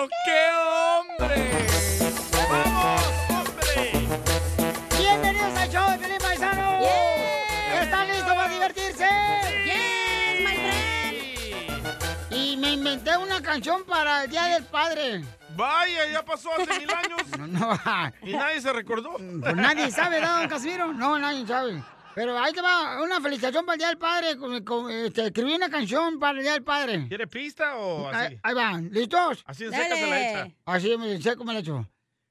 pero qué hombre. ¡Vamos, hombre! ¡Bienvenidos al show de Felipe Paisano! ¿Están listos para divertirse? Yes, my friend. Y me inventé una canción para el Día del Padre. Vaya, ya pasó hace mil años. No, no, Y nadie se recordó. pues nadie sabe, ¿no, don Casimiro? No, nadie sabe. Pero ahí te va una felicitación para el Día del Padre. con- con- este, escribí una canción para el Día del Padre. ¿Quiere pista o así? Ahí, ahí va, ¿listos? Así en seca se la echa. Así en seco me la echo.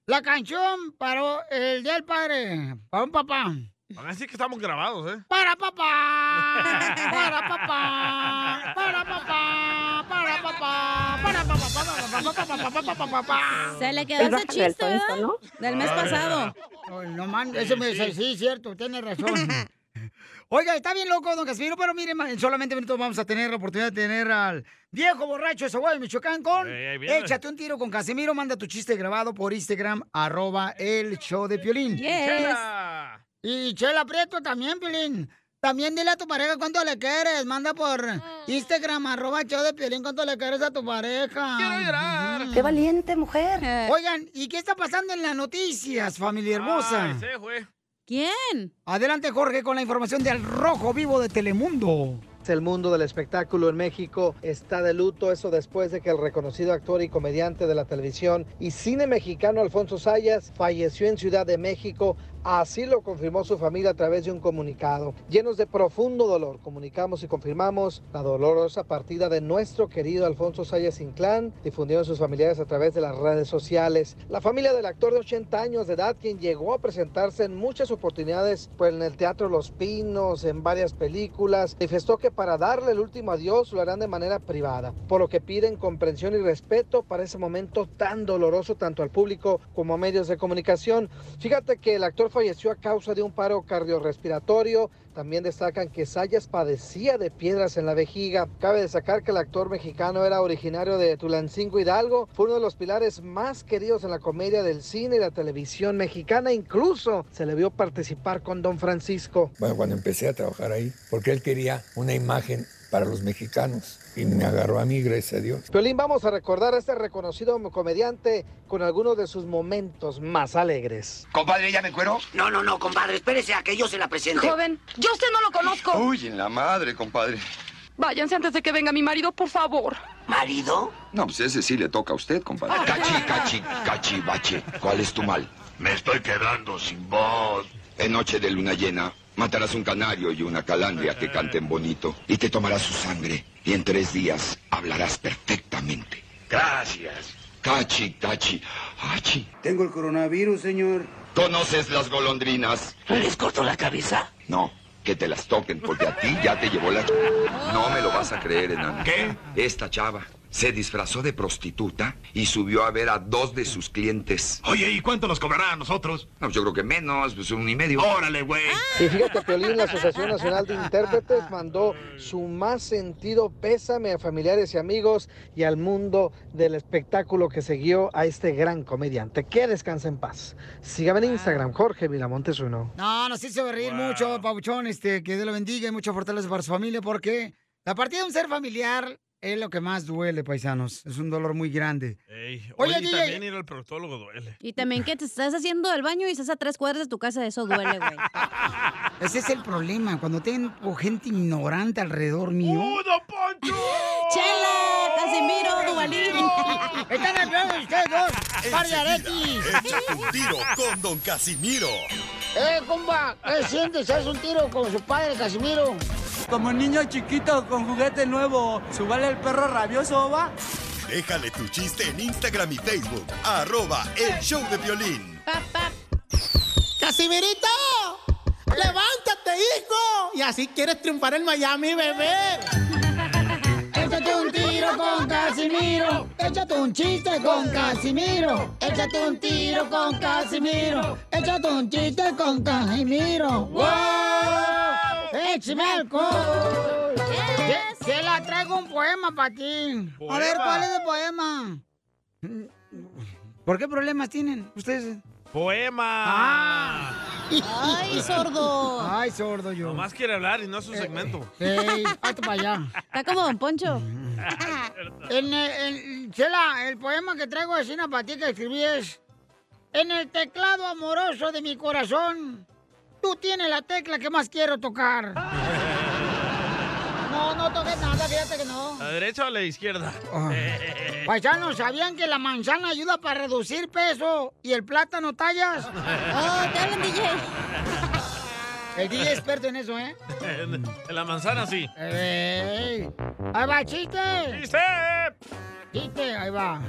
La canción para el Día del Padre, para un papá. Van a decir que estamos grabados, ¿eh? Para papá, para papá, para papá, para papá, para papá, Se le quedó ese chiste, ¿verdad? Del mes pasado. No, no man, ese me dice, sí, cierto, tiene razón. Oiga, está bien loco, don Casimiro, pero miren, en solamente minutos vamos a tener la oportunidad de tener al viejo borracho de Zaguay, Michoacán, con. Échate un tiro con Casimiro, manda tu chiste grabado por Instagram, arroba el show de Piolín. Chela. Y Chela Prieto también, Piolín. También dile a tu pareja cuánto le quieres. Manda por Instagram, arroba show de Piolín, cuánto le quieres a tu pareja. Quiero llorar. Qué valiente mujer. Oigan, ¿y qué está pasando en las noticias, familia hermosa? Ay, se fue. ¿Quién? Adelante, Jorge, con la información de Al Rojo Vivo de Telemundo. El mundo del espectáculo en México está de luto, eso después de que el reconocido actor y comediante de la televisión y cine mexicano Alfonso Sayas falleció en Ciudad de México. Así lo confirmó su familia a través de un comunicado. Llenos de profundo dolor, comunicamos y confirmamos la dolorosa partida de nuestro querido Alfonso Sayas Inclán, difundieron sus familiares a través de las redes sociales. La familia del actor de 80 años de edad, quien llegó a presentarse en muchas oportunidades pues, en el Teatro Los Pinos, en varias películas, manifestó que para darle el último adiós lo harán de manera privada, por lo que piden comprensión y respeto para ese momento tan doloroso tanto al público como a medios de comunicación. Fíjate que el actor falleció a causa de un paro cardiorrespiratorio. También destacan que Sayas padecía de piedras en la vejiga. Cabe destacar que el actor mexicano era originario de Tulancingo Hidalgo. Fue uno de los pilares más queridos en la comedia del cine y la televisión mexicana. Incluso se le vio participar con Don Francisco. Bueno, cuando empecé a trabajar ahí, porque él quería una imagen para los mexicanos y me agarró a mí, gracias a Dios. Piolín, vamos a recordar a este reconocido comediante con algunos de sus momentos más alegres. Compadre, ¿ya me cuero? No, no, no, compadre, espérese a que yo se la presente. Joven, yo usted no lo conozco. Uy, en la madre, compadre. Váyanse antes de que venga mi marido, por favor. ¿Marido? No, pues ese sí le toca a usted, compadre. Cachi, cachi, cachi, bache. ¿Cuál es tu mal? Me estoy quedando sin voz. En noche de luna llena, matarás un canario y una calandria que canten bonito. Y te tomarás su sangre. Y en tres días hablarás perfectamente. Gracias. Cachi, cachi, hachi. Tengo el coronavirus, señor. ¿Conoces las golondrinas? ¿Les cortó la cabeza? No, que te las toquen, porque a ti ya te llevó la... No me lo vas a creer, enano. ¿Qué? Esta chava se disfrazó de prostituta y subió a ver a dos de sus clientes. Oye, ¿y cuánto nos cobrará a nosotros? No, yo creo que menos, pues un y medio. Órale, güey. Y fíjate, Piolín, la Asociación Nacional de Intérpretes mandó su más sentido pésame a familiares y amigos y al mundo del espectáculo que siguió a este gran comediante. Que descanse en paz. Sígame en Instagram, Jorge Vilamontes uno. No, nos hizo reír mucho, Pabuchón, este, que Dios lo bendiga y mucha fortaleza para su familia, porque la partida de un ser familiar es lo que más duele, paisanos. Es un dolor muy grande. Ey, Oye, Oye, y DJ. también ir al proctólogo duele. Y también que te estás haciendo del baño y estás a tres cuadras de tu casa, eso duele, güey. Ese es el problema, cuando tengo gente ignorante alrededor mío. ¡Uh, don Poncho! ¡Chela! ¡Casimiro! ¡Duvalín! ¡Están hablando ustedes dos! ¡Par de aretis! Un tiro con Don Casimiro. ¡Eh, compa! ¿Qué sientes? ¿Haz un tiro con su padre, Casimiro? Como niño chiquito con juguete nuevo, ¿subale el perro rabioso, va? Déjale tu chiste en Instagram y Facebook. Arroba El Show de Violín. ¡Casimirito! ¡Levántate, hijo! Y así quieres triunfar en Miami, bebé. Échate un tiro con Casimiro. Échate un chiste con Casimiro. Échate un tiro con Casimiro. Échate un chiste con Casimiro. ¡Wow! ¡Échame alcohol! Que- Que la traigo un poema para ti. A ver, ¿Poema? ¿cuál es el poema? ¿Por qué problemas tienen ustedes? ¡Poema! Ah. ¡Ay, sordo! Ay, sordo yo. Nomás quiere hablar y no es su segmento. Ey, hazte para allá. Está como Don Poncho. En, eh, en- Chela, el poema que traigo de Cina para ti que escribí es... En el teclado amoroso de mi corazón, tú tienes la tecla que más quiero tocar. No, no toques nada, fíjate que no. ¿A la derecha o a la izquierda? Paisanos, ¿sabían que la manzana ayuda para reducir peso y el plátano tallas? Oh, te hablan, DJ. El DJ es experto en eso, ¿eh? En, en la manzana sí. ¡Ey! ¡Ahí va, chiste! ¡Chiste! Chiste, ahí va.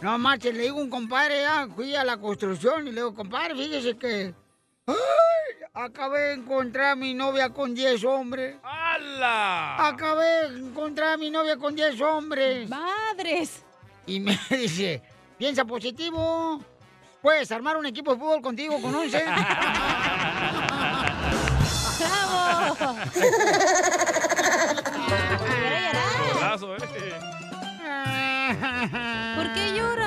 No marches, le digo a un compadre, ya, fui a la construcción y le digo, compadre, fíjese que... ¡Ay! Acabé de encontrar a mi novia con 10 hombres. ¡Hala! Acabé de encontrar a mi novia con 10 hombres. ¡Madres! Y me dice, piensa positivo. Puedes armar un equipo de fútbol contigo con 11. ¡Bravo! ¿eh? ¿Por qué llora?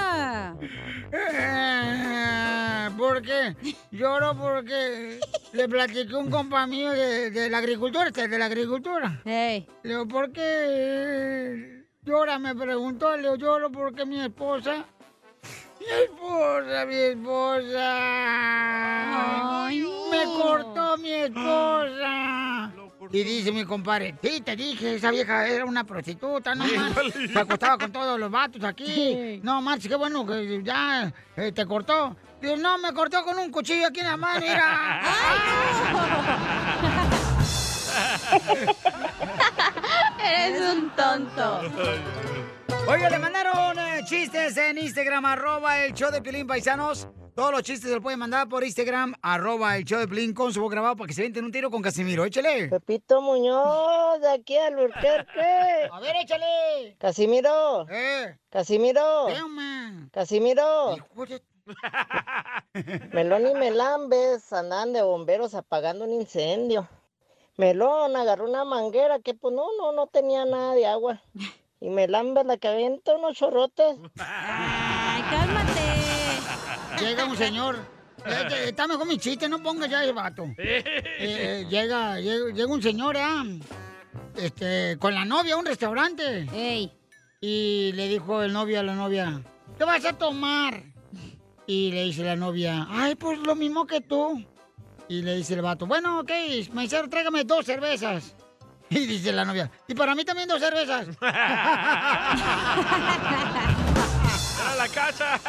¿Por qué? Lloro porque le platiqué a un compa mío de, de la agricultura, este, de la agricultura. Le digo, ¿por qué llora? Me preguntó, le digo, lloro porque mi esposa... Mi esposa, mi esposa. Me cortó mi esposa. Y dice mi compadre, sí, te dije, esa vieja era una prostituta, no más. Se acostaba con todos los vatos aquí. No, Marci, qué bueno que ya eh, te cortó. Digo, no, me cortó con un cuchillo aquí en la mano, mira. Eres un tonto. Oye, le mandaron eh, chistes en Instagram, arroba el show de Pilín Paisanos. Todos los chistes se los pueden mandar por Instagram, arroba el show de Pilín con su voz grabado para que se venten un tiro con Casimiro. Échale. Pepito Muñoz, de aquí al Urquerque. A ver, échale. Casimiro. Eh. Casimiro. Casimiro. Melón y Melambes andaban de bomberos apagando un incendio. Melón agarró una manguera que pues no, no, no tenía nada de agua. Y Melambes la que avienta unos chorrotes. Ay, cálmate. Llega un señor. Eh, eh, Está mejor mi chiste, no ponga ya el vato. Eh, eh, llega, llega, llega un señor, ah, este, con la novia a un restaurante. Y le dijo el novio a la novia, ¿qué vas a tomar? Y le dice la novia, ay, pues lo mismo que tú. Y le dice el vato, bueno, ok, maicero, tráigame dos cervezas. Y dice la novia, y para mí también dos cervezas. ¡Era la cacha!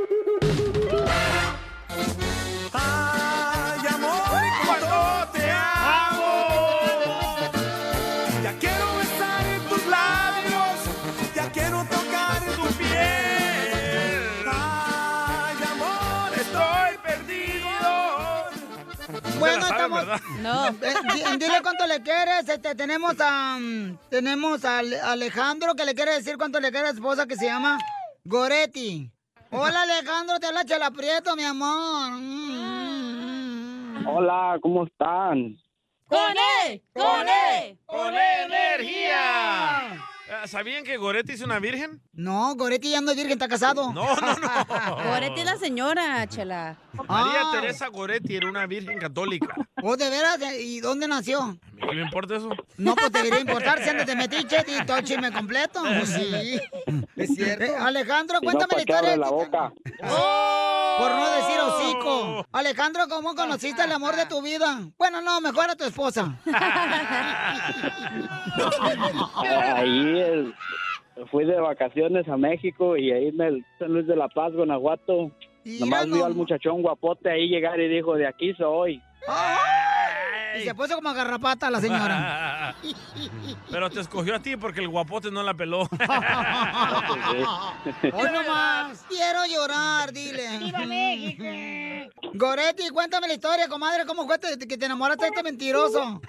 Bueno, estamos. No. dile cuánto le quieres. Este, tenemos a. mm, Tenemos a Ale- Alejandro que le quiere decir cuánto le quiere a su esposa que se llama Goretti. Hola Alejandro, te habla Chela Prieto, mi amor. Mm, Hola, ¿cómo están? ¡Con él! ¡Con él! ¡Con energía! Ah, ¿Sabían que Goretti es una virgen? No, Goretti ya no es virgen, está casado. No, no, no. Goretti es la señora, chela. María Ah. Teresa Goretti era una virgen católica. ¿Oh, de veras? ¿Y dónde nació? ¿Qué me importa eso? No, pues debería importar si andas de metiche y todo chisme completo. Sí. Es cierto. Alejandro, Si no, cuéntame la ¿para qué historia. la boca? Por no decir hocico. Alejandro, ¿cómo conociste el amor de tu vida? Bueno, no, mejor a tu esposa. Ahí el- fui de vacaciones a México y ahí en el San Luis de la Paz, Guanajuato. Nomás vio al muchachón guapote ahí llegar y dijo, de aquí soy. Y se puso como garrapata la señora. Pero te escogió a ti porque el guapote no la peló. Hoy nomás. Quiero llorar, dile. ¡Viva México! Goretti, cuéntame la historia, comadre. ¿Cómo fue que te enamoraste de este mentiroso?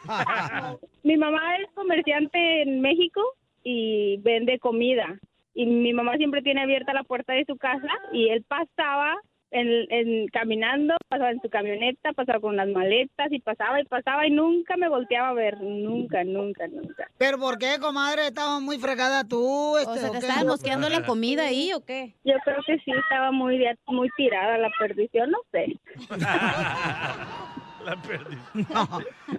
Mi mamá es comerciante en México y vende comida. Y mi mamá siempre tiene abierta la puerta de su casa y él pasaba en, en- caminando, pasaba en su camioneta, pasaba con las maletas y pasaba y pasaba y nunca me volteaba a ver, nunca, nunca, nunca. ¿Pero por qué, comadre? Estaba muy fregada tú. Este, O sea, ¿o ¿te estaban mosqueando la comida ahí o qué? Yo creo que sí, estaba muy, muy tirada la perdición, no sé. La perdí.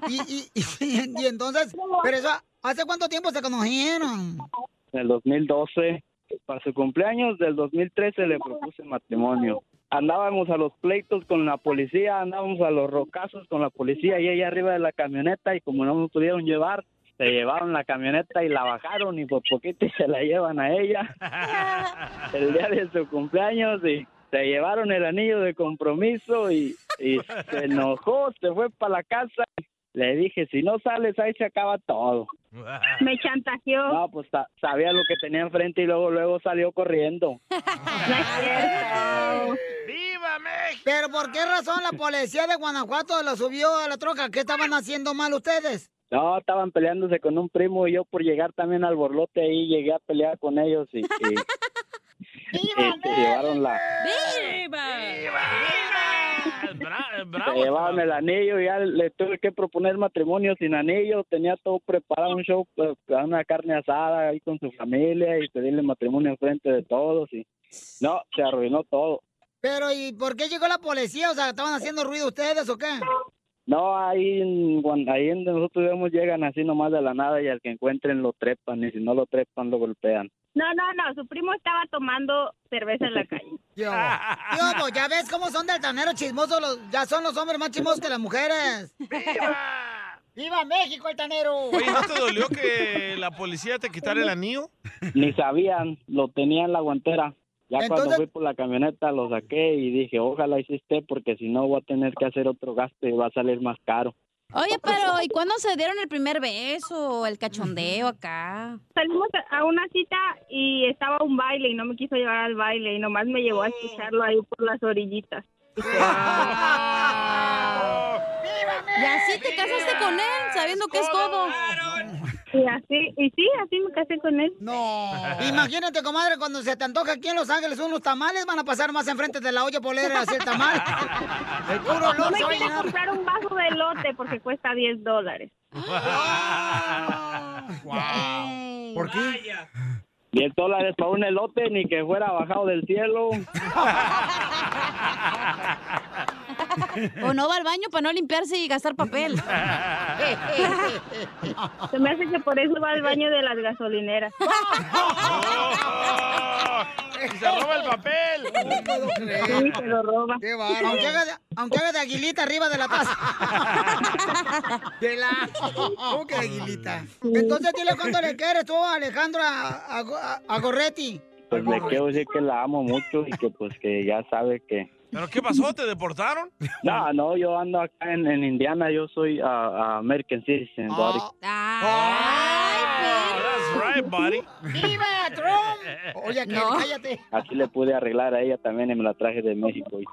Y, y, y, y entonces, pero eso, ¿Hace cuánto tiempo se conocieron? En el 2012, para su cumpleaños del 2013 le propuse matrimonio. Andábamos a los pleitos con la policía, andábamos a los rocazos con la policía y ella arriba de la camioneta y como no me pudieron llevar, se llevaron la camioneta y la bajaron y por poquito se la llevan a ella el día de su cumpleaños y se llevaron el anillo de compromiso y, y se enojó, se fue para la casa. Le dije, si no sales ahí se acaba todo. Me chantajeó. No, pues sa- sabía lo que tenía enfrente y luego luego salió corriendo. ¡Viva México! ¿Pero por qué razón la policía de Guanajuato lo subió a la troca? ¿Qué estaban haciendo mal ustedes? No, estaban peleándose con un primo y yo por llegar también al borlote ahí llegué a pelear con ellos y, y- y se llevaron la se llevaron el anillo y ya le tuve que proponer matrimonio sin anillo, tenía todo preparado un show, pues, una carne asada ahí con su familia y pedirle matrimonio enfrente de todos y no, se arruinó todo. Pero, ¿y por qué llegó la policía? O sea, ¿estaban haciendo ruido ustedes o qué? No, ahí en, ahí en donde nosotros vivimos llegan así nomás de la nada y al que encuentren lo trepan y si no lo trepan lo golpean. No, no, no, su primo estaba tomando cerveza en la calle. Yo, yo, pues, ya ves cómo son de altaneros chismosos, los, ya son los hombres más chismosos que las mujeres. ¡Viva! ¡Viva México, altanero! Oye, ¿no te dolió que la policía te quitara el anillo? Ni sabían, lo tenía en la guantera. Ya cuando fui por la camioneta lo saqué y dije, ojalá hiciste porque si no voy a tener que hacer otro gasto y va a salir más caro. Oye, pero ¿y cuándo se dieron el primer beso? El cachondeo acá. Salimos a- una cita y estaba un baile y no me quiso llevar al baile y nomás me llevó a escucharlo ahí por las orillitas. Y así te casaste con él, sabiendo que es codo. Y así, y sí, así me casé con él. No. Imagínate, comadre, cuando se te antoja aquí en Los Ángeles unos tamales, van a pasar más enfrente de la olla polera así el tamal. El puro No olor me a llenar. comprar un vaso de elote porque cuesta 10 dólares. ¿Por qué? 10 dólares para un elote, ni que fuera bajado del cielo. O no va al baño para no limpiarse y gastar papel. Se me hace que por eso va al baño de las gasolineras. ¡Y se roba el papel! No. Sí, se lo roba. Qué. Aunque haga, de, aunque haga de aguilita arriba de la taza. De la... ¿Cómo que de aguilita? Entonces dile cuánto le quieres tú, Alejandro, a, a, a- a Gorretti. Pues le quiero decir que la amo mucho y que pues que ya sabe que... ¿Pero qué pasó? ¿Te deportaron? No, no, yo ando acá en, en Indiana, yo soy ah, ah, American Citizen, buddy. That's right, buddy. ¡Viva Trump! Oye, que No. cállate. Así le pude arreglar a ella también y me la traje de México. Y,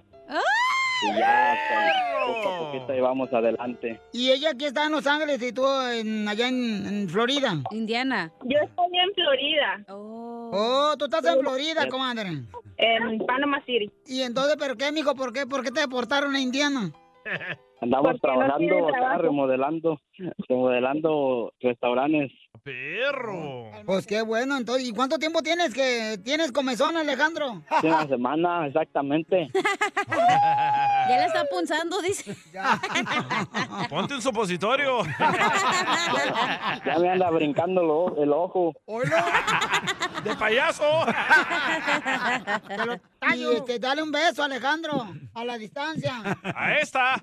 y ya, pues, poco a poquito ahí vamos adelante. Y ella aquí está en Los Ángeles y tú en- allá en, en Florida. Indiana. Yo estoy en Florida. Oh, tú estás en Florida, comadre. En Panama City. Y entonces, ¿pero qué, mijo? ¿Por qué, ¿Por qué te deportaron a Indiana? Andamos Porque trabajando acá, remodelando, remodelando restaurantes. ¡Perro! Pues qué bueno, entonces, ¿y cuánto tiempo tienes que tienes comezón, Alejandro? Hace una semana, exactamente. Ya la está punzando, dice. Ponte un supositorio. Ya me anda brincando lo- el ojo. ¡De payaso! Y este, dale un beso, Alejandro, a la distancia. ¡A esta!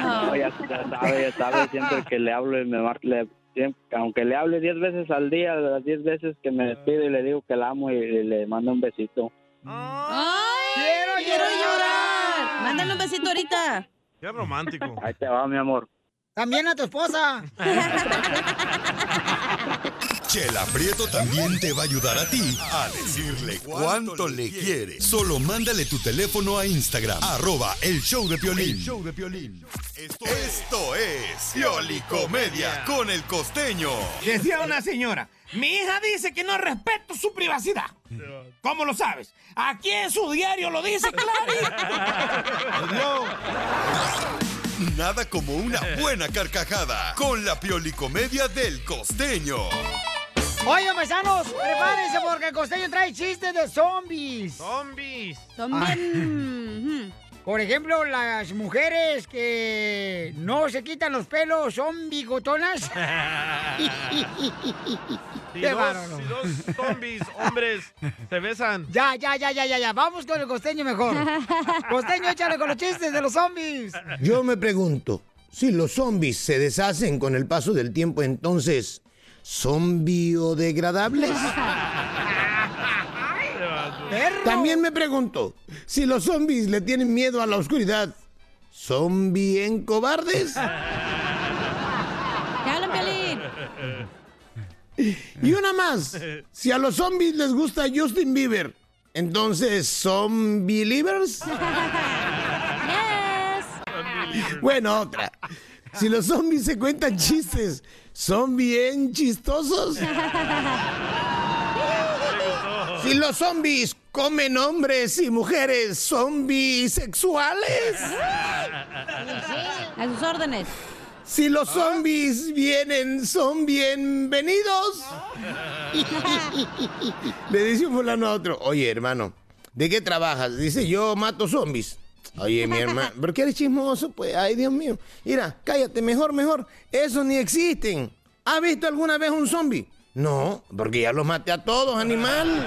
No, ya, ya sabe, sabe, siempre que le hablo y me mar- le- siempre- aunque le hable 10 veces al día, las 10 veces que me despido y le digo que la amo y, le mando un besito. ¡Ay! ¡Quiero ¡Quiero llorar! Mándale un besito ahorita. ¡Qué romántico! Ahí te va, mi amor. También a tu esposa. Chela Prieto también te va a ayudar a ti a decirle cuánto le quiere. Solo mándale tu teléfono a Instagram, arroba el show de Piolín. show de Piolín. Esto, esto es Piolicomedia con el costeño. Decía una señora, mi hija dice que no respeto su privacidad. ¿Cómo lo sabes? Aquí en su diario lo dice clarito. Nada como una buena carcajada con la Piolicomedia del costeño. Oigan, paisanos, prepárense porque el costeño trae chistes de zombies. ¡Zombies! Son bien... Por ejemplo, las mujeres que no se quitan los pelos son bigotonas. Si Qué dos, bárbaro. si dos zombies, hombres, se besan. Ya, ya, ya, ya, ya, ya. Vamos con el costeño mejor. Costeño, échale con los chistes de los zombies. Yo me pregunto, si los zombies se deshacen con el paso del tiempo, entonces, ¿son biodegradables? También me pregunto, si los zombies le tienen miedo a la oscuridad, ¿son bien cobardes? Y una más, si a los zombies les gusta Justin Bieber, entonces, ¿son believers? Bueno, otra. Si los zombies se cuentan chistes, ¿son bien chistosos? Si los zombies comen hombres y mujeres, ¿son bisexuales? A sus órdenes. Si los zombies vienen, ¿son bienvenidos? Le dice un fulano a otro, oye hermano, ¿de qué trabajas? Dice, yo mato zombies. Oye, mi hermano, ¿por qué eres chismoso? Pues, ay, Dios mío. Mira, cállate, mejor, mejor. Esos ni existen. ¿Has visto alguna vez un zombie? No, porque ya los maté a todos, animal.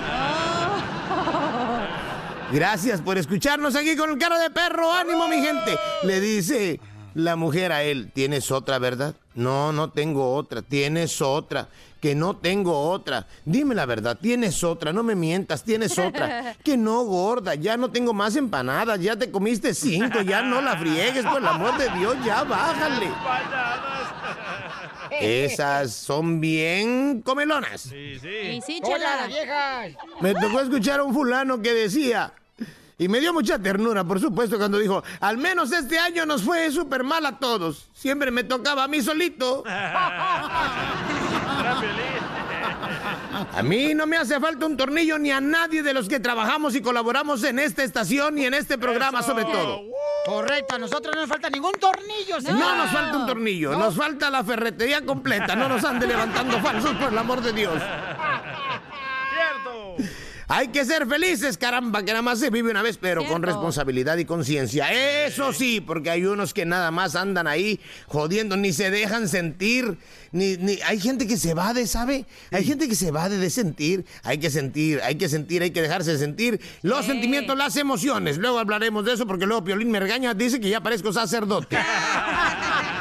Gracias por escucharnos aquí con el cara de perro. Ánimo, mi gente. Le dice la mujer a él, ¿tienes otra, verdad? No, no tengo otra. Tienes otra. Que no tengo otra. Dime la verdad, tienes otra. No me mientas, tienes otra. Que no, gorda. Ya no tengo más empanadas. Ya te comiste cinco. Ya no la friegues, por el amor de Dios. Ya bájale. Esas son bien comelonas. Sí, sí. sí, ¡Hola, viejas! Me tocó escuchar a un fulano que decía, y me dio mucha ternura, por supuesto, cuando dijo, al menos este año nos fue súper mal a todos. Siempre me tocaba a mí solito. A mí no me hace falta un tornillo ni a nadie de los que trabajamos y colaboramos en esta estación y en este programa sobre todo. Correcto, a nosotros no nos falta ningún tornillo, No, señor. nos falta un tornillo, No. nos falta la ferretería completa, no nos ande levantando falsos por el amor de Dios. Hay que ser felices, caramba, que nada más se vive una vez, pero con responsabilidad y conciencia. Eso sí, porque hay unos que nada más andan ahí jodiendo, ni se dejan sentir, ni, ni hay gente que se evade, ¿sabe? Hay gente que se evade de sentir. Hay que sentir, hay que sentir, hay que dejarse sentir los Sí. sentimientos, las emociones. Luego hablaremos de eso porque luego Piolín me regaña, dice que ya parezco sacerdote.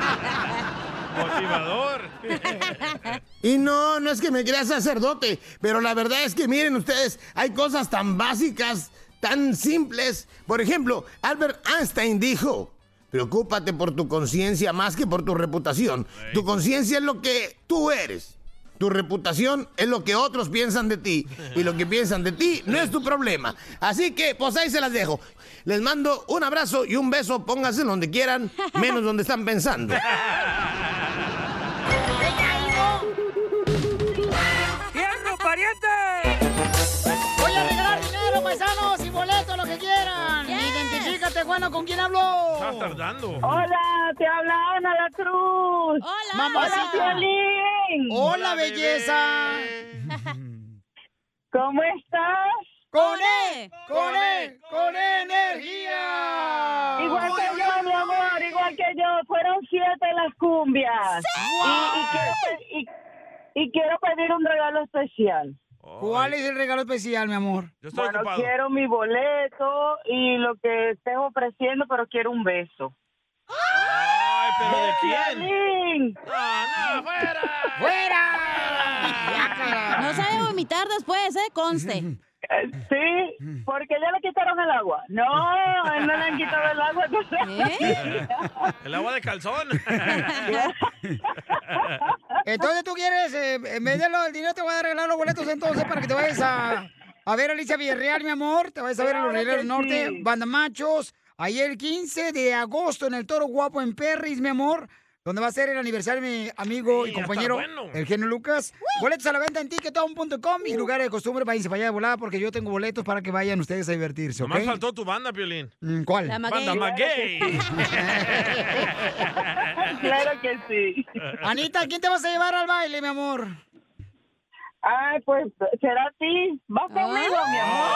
Motivador. Y no, no es que me crea sacerdote, pero la verdad es que miren ustedes, hay cosas tan básicas, tan simples. Por ejemplo, Albert Einstein dijo, preocúpate por tu conciencia más que por tu reputación. Tu conciencia es lo que tú eres. Tu reputación es lo que otros piensan de ti. Y lo que piensan de ti no es tu problema. Así que, pues ahí se las dejo. Les mando un abrazo y un beso. Pónganse donde quieran, menos donde están pensando. ¡Tierno, pariente! Voy a regalar dinero, paisanos, y boletos, lo que quieran. Identifícate, bueno, ¿con quién hablo? Estás tardando. Hola, te habla Ana la Cruz. Hola. Mamacita. Hola, Hola, belleza. ¿Cómo estás? ¡Con E! ¡Con E! ¡Con energía! Igual que yo, mi amor, igual que yo. Fueron siete las cumbias. Y, y quiero, pe- y- y quiero pedir un regalo especial. ¿Cuál es el regalo especial, mi amor? Yo estoy Bueno, ocupado. quiero mi boleto y lo que estés ofreciendo, pero quiero un beso. Ay, pero ¿de quién? Piolín. No, no, fuera. ¡Fuera! No sabe vomitar después, ¿eh? Conste. Eh, Sí, porque ya le quitaron el agua. No, a él no le han quitado el agua. ¿Eh? El agua de calzón. Entonces tú quieres, eh, en vez de lo del dinero, te voy a regalar los boletos entonces para que te vayas a, a ver a Alicia Villarreal, mi amor. Te vayas a ver a los Rieleros Norte, sí. Banda Machos. Ahí el 15 de agosto en el Toro Guapo en Perris, mi amor. Donde va a ser el aniversario de mi amigo Sí, y compañero, bueno. el genio Lucas. Boletos a la venta en ticketón.com y lugares de costumbre, váyanse para allá de volada porque yo tengo boletos para que vayan ustedes a divertirse, ¿ok? Nomás faltó tu banda, Piolín. Mm, ¿Cuál? La Banda maguey. Maguey. Claro que sí. Anita, ¿quién te vas a llevar al baile, mi amor? Ay, pues será a ti. Vas conmigo, mi amor.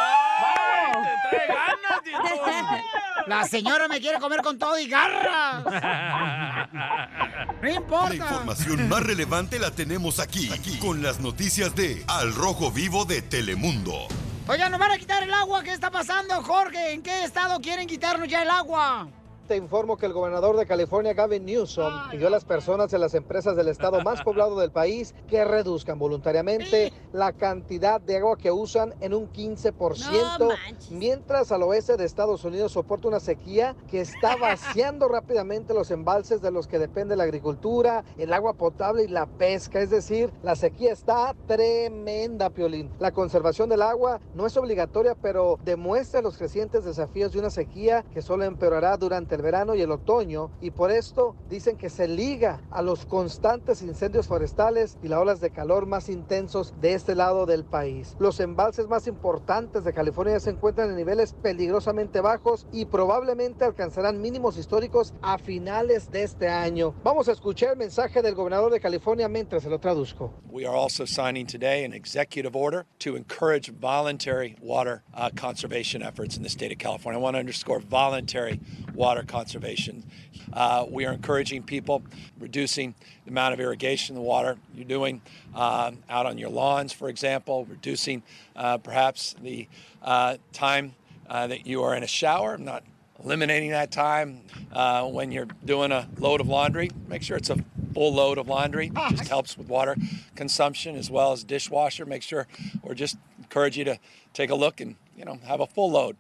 Vamos. trae ganas. La señora me quiere comer con todo y garras. No La importa. información más relevante la tenemos aquí, aquí, con las noticias de Al Rojo Vivo de Telemundo. Oigan, nos van a quitar el agua. ¿Qué está pasando, Jorge? ¿En qué estado quieren quitarnos ya el agua? Te informo que el gobernador de California, Gavin Newsom, pidió a las personas de las empresas del estado más poblado del país que reduzcan voluntariamente la cantidad de agua que usan en un 15%, mientras al oeste de Estados Unidos soporta una sequía que está vaciando rápidamente los embalses de los que depende la agricultura, el agua potable y la pesca. Es decir, la sequía está tremenda, Piolín. La conservación del agua no es obligatoria, pero demuestra los crecientes desafíos de una sequía que solo empeorará durante el verano y el otoño y por esto dicen que se liga a los constantes incendios forestales y las olas de calor más intensos de este lado del país. Los embalses más importantes de California se encuentran en niveles peligrosamente bajos y probablemente alcanzarán mínimos históricos a finales de este año. Vamos a escuchar el mensaje del gobernador de California mientras se lo traduzco. We are also signing today an executive order to encourage voluntary water uh, conservation efforts in the state of California. I want to underscore voluntary water conservation. Uh, we are encouraging people, reducing the amount of irrigation, the water you're doing um, out on your lawns, for example, reducing uh, perhaps the uh, time uh, that you are in a shower, I'm not eliminating that time uh, when you're doing a load of laundry. Make sure it's a full load of laundry. It just helps with water consumption as well as dishwasher. Make sure, or just encourage you to take a look and you know have a full load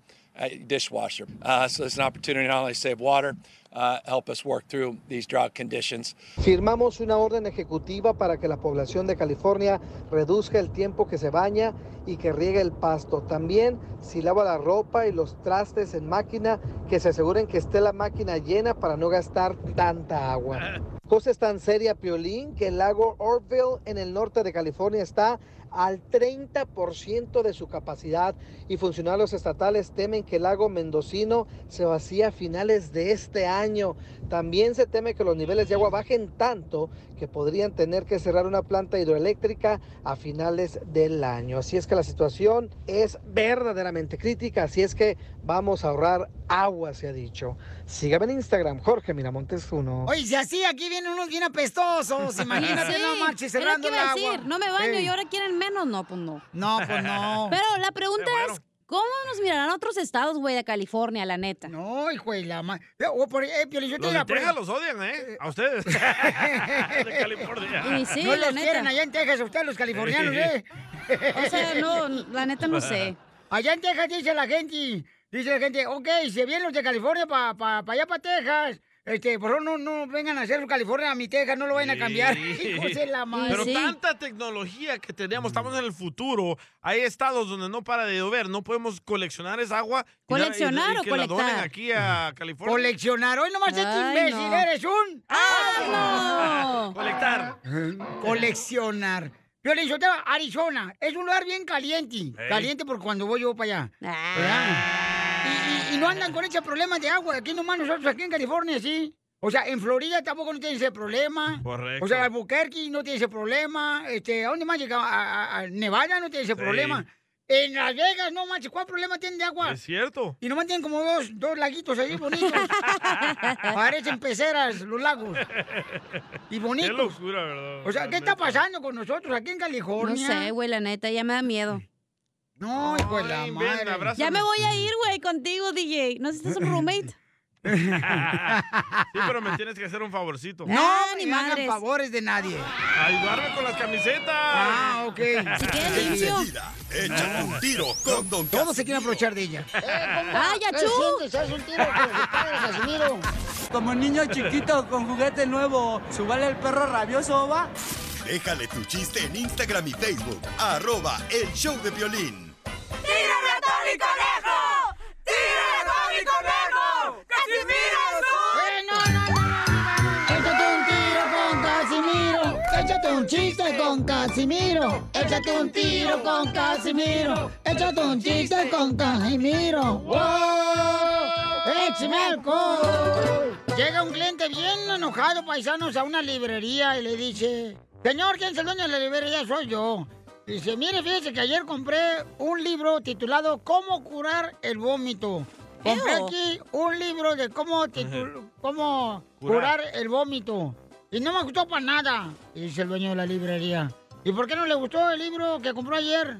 dishwasher. Uh, so it's an opportunity to not only save water, uh, help us work through these drought conditions. Firmamos una orden ejecutiva para que la población de California reduzca el tiempo que se baña y que riegue el pasto. También, si lava la ropa y los trastes en máquina, que se aseguren que esté la máquina llena para no gastar tanta agua. Cosa es tan seria, Piolín, que el lago Orville en el norte de California está al 30% de su capacidad y funcionarios estatales temen que el lago mendocino se vacíe a finales de este año. También se teme que los niveles de agua bajen tanto que podrían tener que cerrar una planta hidroeléctrica a finales del año. Así es que la situación es verdaderamente crítica, así es que vamos a ahorrar agua, se ha dicho. Sígame en Instagram, Jorge Miramontes 1. Oye, si así aquí vienen unos bien apestosos, imagínate, Sí, no manches, cerrando el agua. decir, no me baño y ahora quieren menos, no, pues no. No, pues no. Pero la pregunta es, ¿cómo nos mirarán otros estados, güey, de California, la neta? No, hijo de la ma... O por, eh, yo te Los la de Texas los odian, ¿eh? A ustedes. de California. no los quieren allá en Texas, ustedes los californianos, ¿eh? O sea, no, la neta no sé. Allá en Texas dice la gente, dice la gente, ok, si vienen los de California para pa, pa allá para Texas, este, por favor no, no vengan a hacer California a mi Texas, no lo vayan a cambiar. Sí. Hijos de la madre. Pero tanta tecnología que tenemos, estamos en el futuro. Hay estados donde no para de llover, no podemos coleccionar esa agua. y la- y- ¿Coleccionar y o que la donen colectar? aquí a California. Coleccionar, hoy nomás este imbécil, no. eres un... ¡Ah, no! Colectar. Coleccionar. Yo te Arizona, es un lugar bien caliente. Caliente porque cuando voy yo para allá. ¿verdad? Y, no andan con ese problema de agua. Aquí nomás nosotros, aquí en California, sí. O sea, en Florida tampoco no tiene ese problema. Correcto. O sea, Albuquerque no tiene ese problema. Este, ¿A dónde más llega? A, a- a Nevada no tiene ese Sí. problema. En Las Vegas, no manches, ¿cuál problema tienen de agua? Es cierto. Y nomás tienen como dos, dos laguitos ahí bonitos. Parecen peceras los lagos. Y Qué bonitos. locura, ¿verdad? O sea, ¿qué está pasando con nosotros aquí en No California? sé, güey, la neta, ya me da miedo. No, hijo de la madre. abrázame. Ya me voy a ir, güey, contigo, DJ. ¿No sé si estás un roommate? Sí, pero me tienes que hacer un favorcito. No, Ah, ni ni me hagan madres. favores de nadie. Ayudarme con las camisetas. Ah, ok. Si quieres limpio. Enseguida, échate un tiro con Don Todos se quieren aprovechar de ella. ¡Ay, achú! ¿Haz un tiro con su padre, Casimiro? Como niño chiquito con juguete nuevo, ¿subale el perro rabioso, va? Déjale tu chiste en Instagram y Facebook. Arroba el show de violín. Casimiro. Échate un tiro con Casimiro. Échate un chiste con Casimiro. ¡Wow! ¡Échame alcohol! Llega un cliente bien enojado, paisanos, a una librería y le dice... Señor, ¿quién es el dueño de la librería? Soy yo. Dice, mire, fíjese que ayer compré un libro titulado ¿Cómo curar el vómito? Compré Ew. aquí un libro de cómo, cómo Curar. curar el vómito. Y no me gustó para nada, dice el dueño de la librería. ¿Y por qué no le gustó el libro que compró ayer?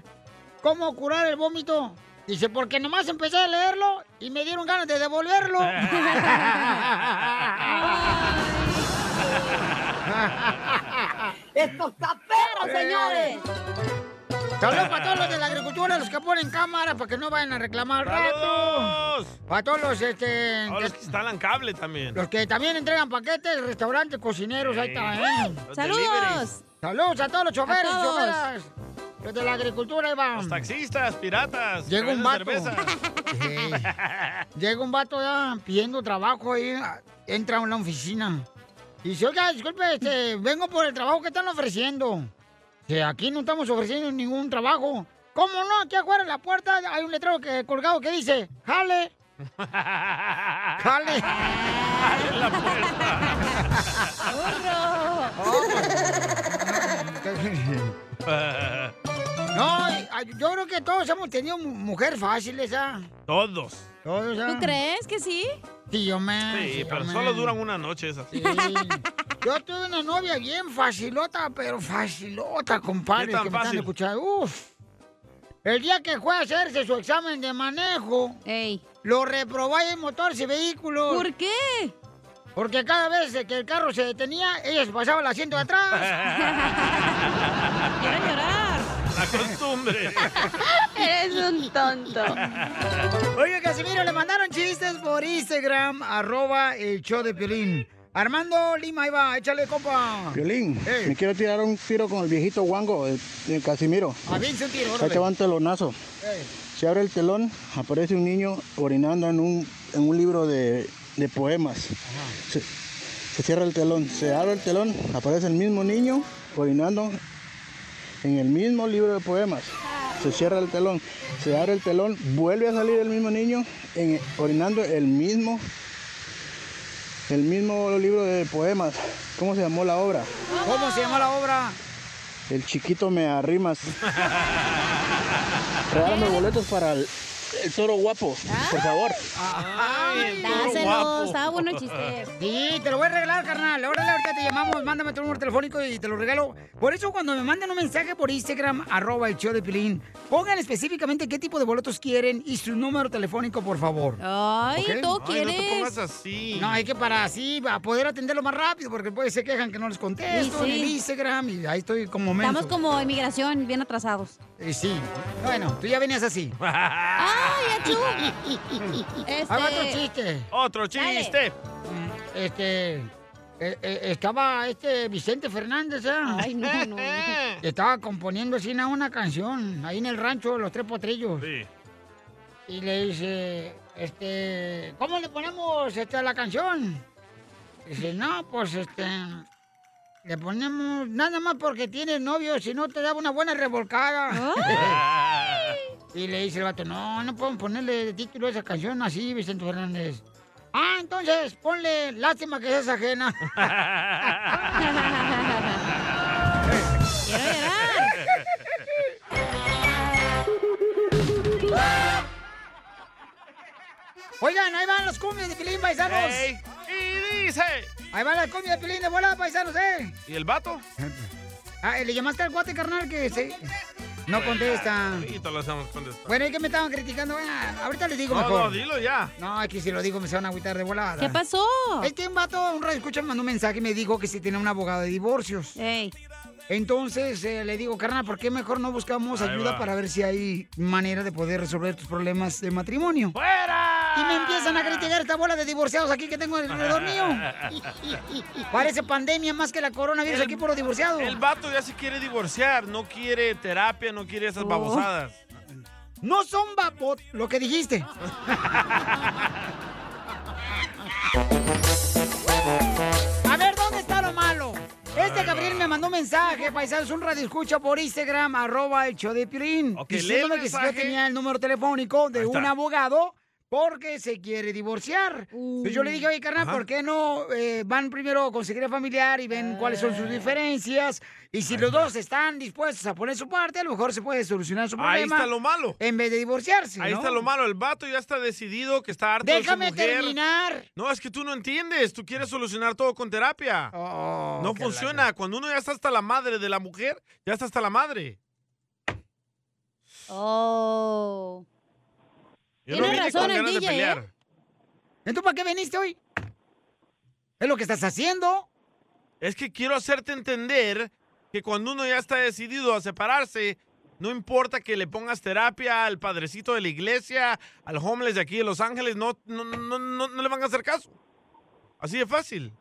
¿Cómo curar el vómito? Dice, porque nomás empecé a leerlo y me dieron ganas de devolverlo. ¡Esto está perro, señores! Saludos para todos los de la agricultura, los que ponen cámara para que no vayan a reclamar al rato. ¡Saludos! Para todos los, este, Ahora los que instalan cable también. los que también entregan paquetes, restaurantes, cocineros, ahí está, ¿eh? Deliveries. Saludos a todos los choferes, todos. choferas. Los de la agricultura, ahí van. Los taxistas, piratas. Llega un vato. cerveza. Sí. Llega un vato ya pidiendo trabajo ahí, entra a una oficina. Y dice, oiga, disculpe, este, vengo por el trabajo que están ofreciendo. Que aquí no estamos ofreciendo ningún trabajo. ¿Cómo no? Aquí afuera en la puerta hay un letrero que, colgado que dice, jale. Jale. En la puerta. No, yo creo que todos hemos tenido mu- mujer fácil esa. Todos. Todos, ¿ah? ¿Tú crees que sí? Sí, yo me. Sí, pero solo duran una noche esas. Sí. Yo tuve una novia bien facilota, pero facilota, compadre, ¿Qué tan que me están escuchando. Uf. El día que fue a hacerse su examen de manejo, lo reprobó en motores y vehículos. ¿Por qué? Porque cada vez que el carro se detenía, ella se pasaba el asiento de atrás. Quiero llorar. La costumbre. Eres un tonto. Oye, Casimiro, le mandaron chistes por Instagram, arroba el show de Piolín. Armando Lima, ahí va, échale, compa. Violín, me quiero tirar un tiro con el viejito guango, el, el Casimiro. Aviense un tiro, Ahí órale. te va un telonazo. Se abre el telón, aparece un niño orinando en un, en un libro de, de poemas. Se, se cierra el telón, se abre el telón, aparece el mismo niño orinando en el mismo libro de poemas. Se cierra el telón, se abre el telón, vuelve a salir el mismo niño en- orinando el mismo, el mismo libro de poemas. ¿Cómo se llamó la obra? ¿Cómo se llama la obra? El chiquito me arrimas. Regálame boletos para el, el toro guapo, por favor. Ay, Dáselo, estaba bueno el chiste. Sí, te lo voy a regalar, carnal. Órale, ahorita te llamamos, mándame tu número telefónico y te lo regalo. Por eso, cuando me manden un mensaje por Instagram, arroba el show de Pilín, pongan específicamente qué tipo de boletos quieren y su número telefónico, por favor. Ay, ¿Ok? todo Ay, no te quieres. pongas así. No, hay que para así, a poder atenderlo más rápido, porque después se quejan que no les contesto Sí, en el. Instagram y ahí estoy como menso. Estamos como inmigración, bien atrasados. Eh, sí. Bueno, tú ya venías así. ¡Ay, achú! Ahí va otro Este. chiste. Otro chiste. Este. eh, eh, estaba este Vicente Fernández, ¿eh? Ay, no, no. Estaba componiendo así una- una canción ahí en el rancho de los tres potrillos. Sí. Y le dice, este, ¿cómo le ponemos este, a la canción? Dice, no, pues este, le ponemos nada más porque tienes novio, si no te daba una buena revolcada. y le dice el vato, no, no podemos ponerle de título a esa canción así, Vicente Fernández. Ah, entonces ponle lástima que seas ajena. Quiero llorar. Oigan, ahí van los cumbias de Pilín, paisanos. Ey, y dice. Ahí van las cumbias de Pilín de volada, paisanos, ¿eh? ¿Y el vato? Ah, ¿le llamaste al guate, carnal, que se... No contesta. Ahorita lo hacemos contestar. Bueno, ¿y qué me estaban criticando? Ah, ahorita les digo No, mejor. no, dilo ya. No, es que si lo digo me se van a agüitar de volada. ¿Qué pasó? Es que un vato, un radio escucha, me mandó un mensaje y me dijo que si tiene un abogado de divorcios. Ey. Entonces eh, le digo, carnal, ¿por qué mejor no buscamos Ahí ayuda va. para ver si hay manera de poder resolver tus problemas de matrimonio? ¡Fuera! Y me empiezan a criticar esta bola de divorciados aquí que tengo alrededor mío. Parece pandemia más que la coronavirus aquí por los divorciados. El vato ya se quiere divorciar, no quiere terapia, no quiere esas Oh. babosadas. No son vapot, lo que dijiste. A ver, ¿dónde está lo malo? Este Gabriel me mandó un mensaje, paisanos, un radio escucha por Instagram, arroba el show de Piolín, Ok, diciéndome el que si yo tenía el número telefónico de un abogado porque se quiere divorciar. Entonces yo le dije, oye, carnal, Ajá. ¿por qué no eh, van primero a conseguir a familiar y ven cuáles son sus diferencias? Y si los dos están dispuestos a poner su parte, a lo mejor se puede solucionar su problema. Ahí está lo malo. En vez de divorciarse, Ahí ¿no? está lo malo. El vato ya está decidido que está harto Déjame de su mujer. terminar. No, es que tú no entiendes. Tú quieres solucionar todo con terapia. Oh, no funciona. Cuando uno ya está hasta la madre de la mujer, ya está hasta la madre. Oh. Yo no vine con ganas de pelear. ¿Entonces para qué viniste hoy? Es lo que estás haciendo. Es que quiero hacerte entender que cuando uno ya está decidido a separarse, no importa que le pongas terapia al padrecito de la iglesia, al homeless de aquí de Los Ángeles, no, no, no, no, no le van a hacer caso. Así de fácil.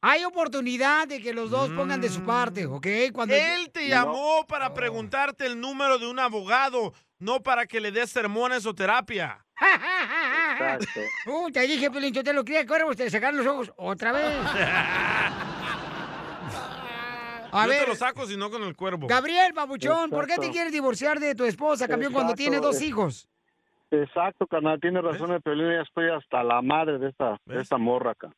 Hay oportunidad de que los dos pongan de su parte, ¿ok? Cuando Él te llamó para preguntarte el número de un abogado, no para que le des sermones o terapia. Exacto. Uh, te dije, Pelín, yo te lo quería cuervos, te sacaron los ojos otra vez. A Yo ver, te lo saco, si no con el cuervo. Gabriel, babuchón, ¿por qué te Exacto. quieres divorciar de tu esposa, campeón, cuando Exacto, tiene dos eh. hijos? Exacto, carnal, tiene razón el Pelín, ya estoy hasta la madre de esta, de esta morra acá.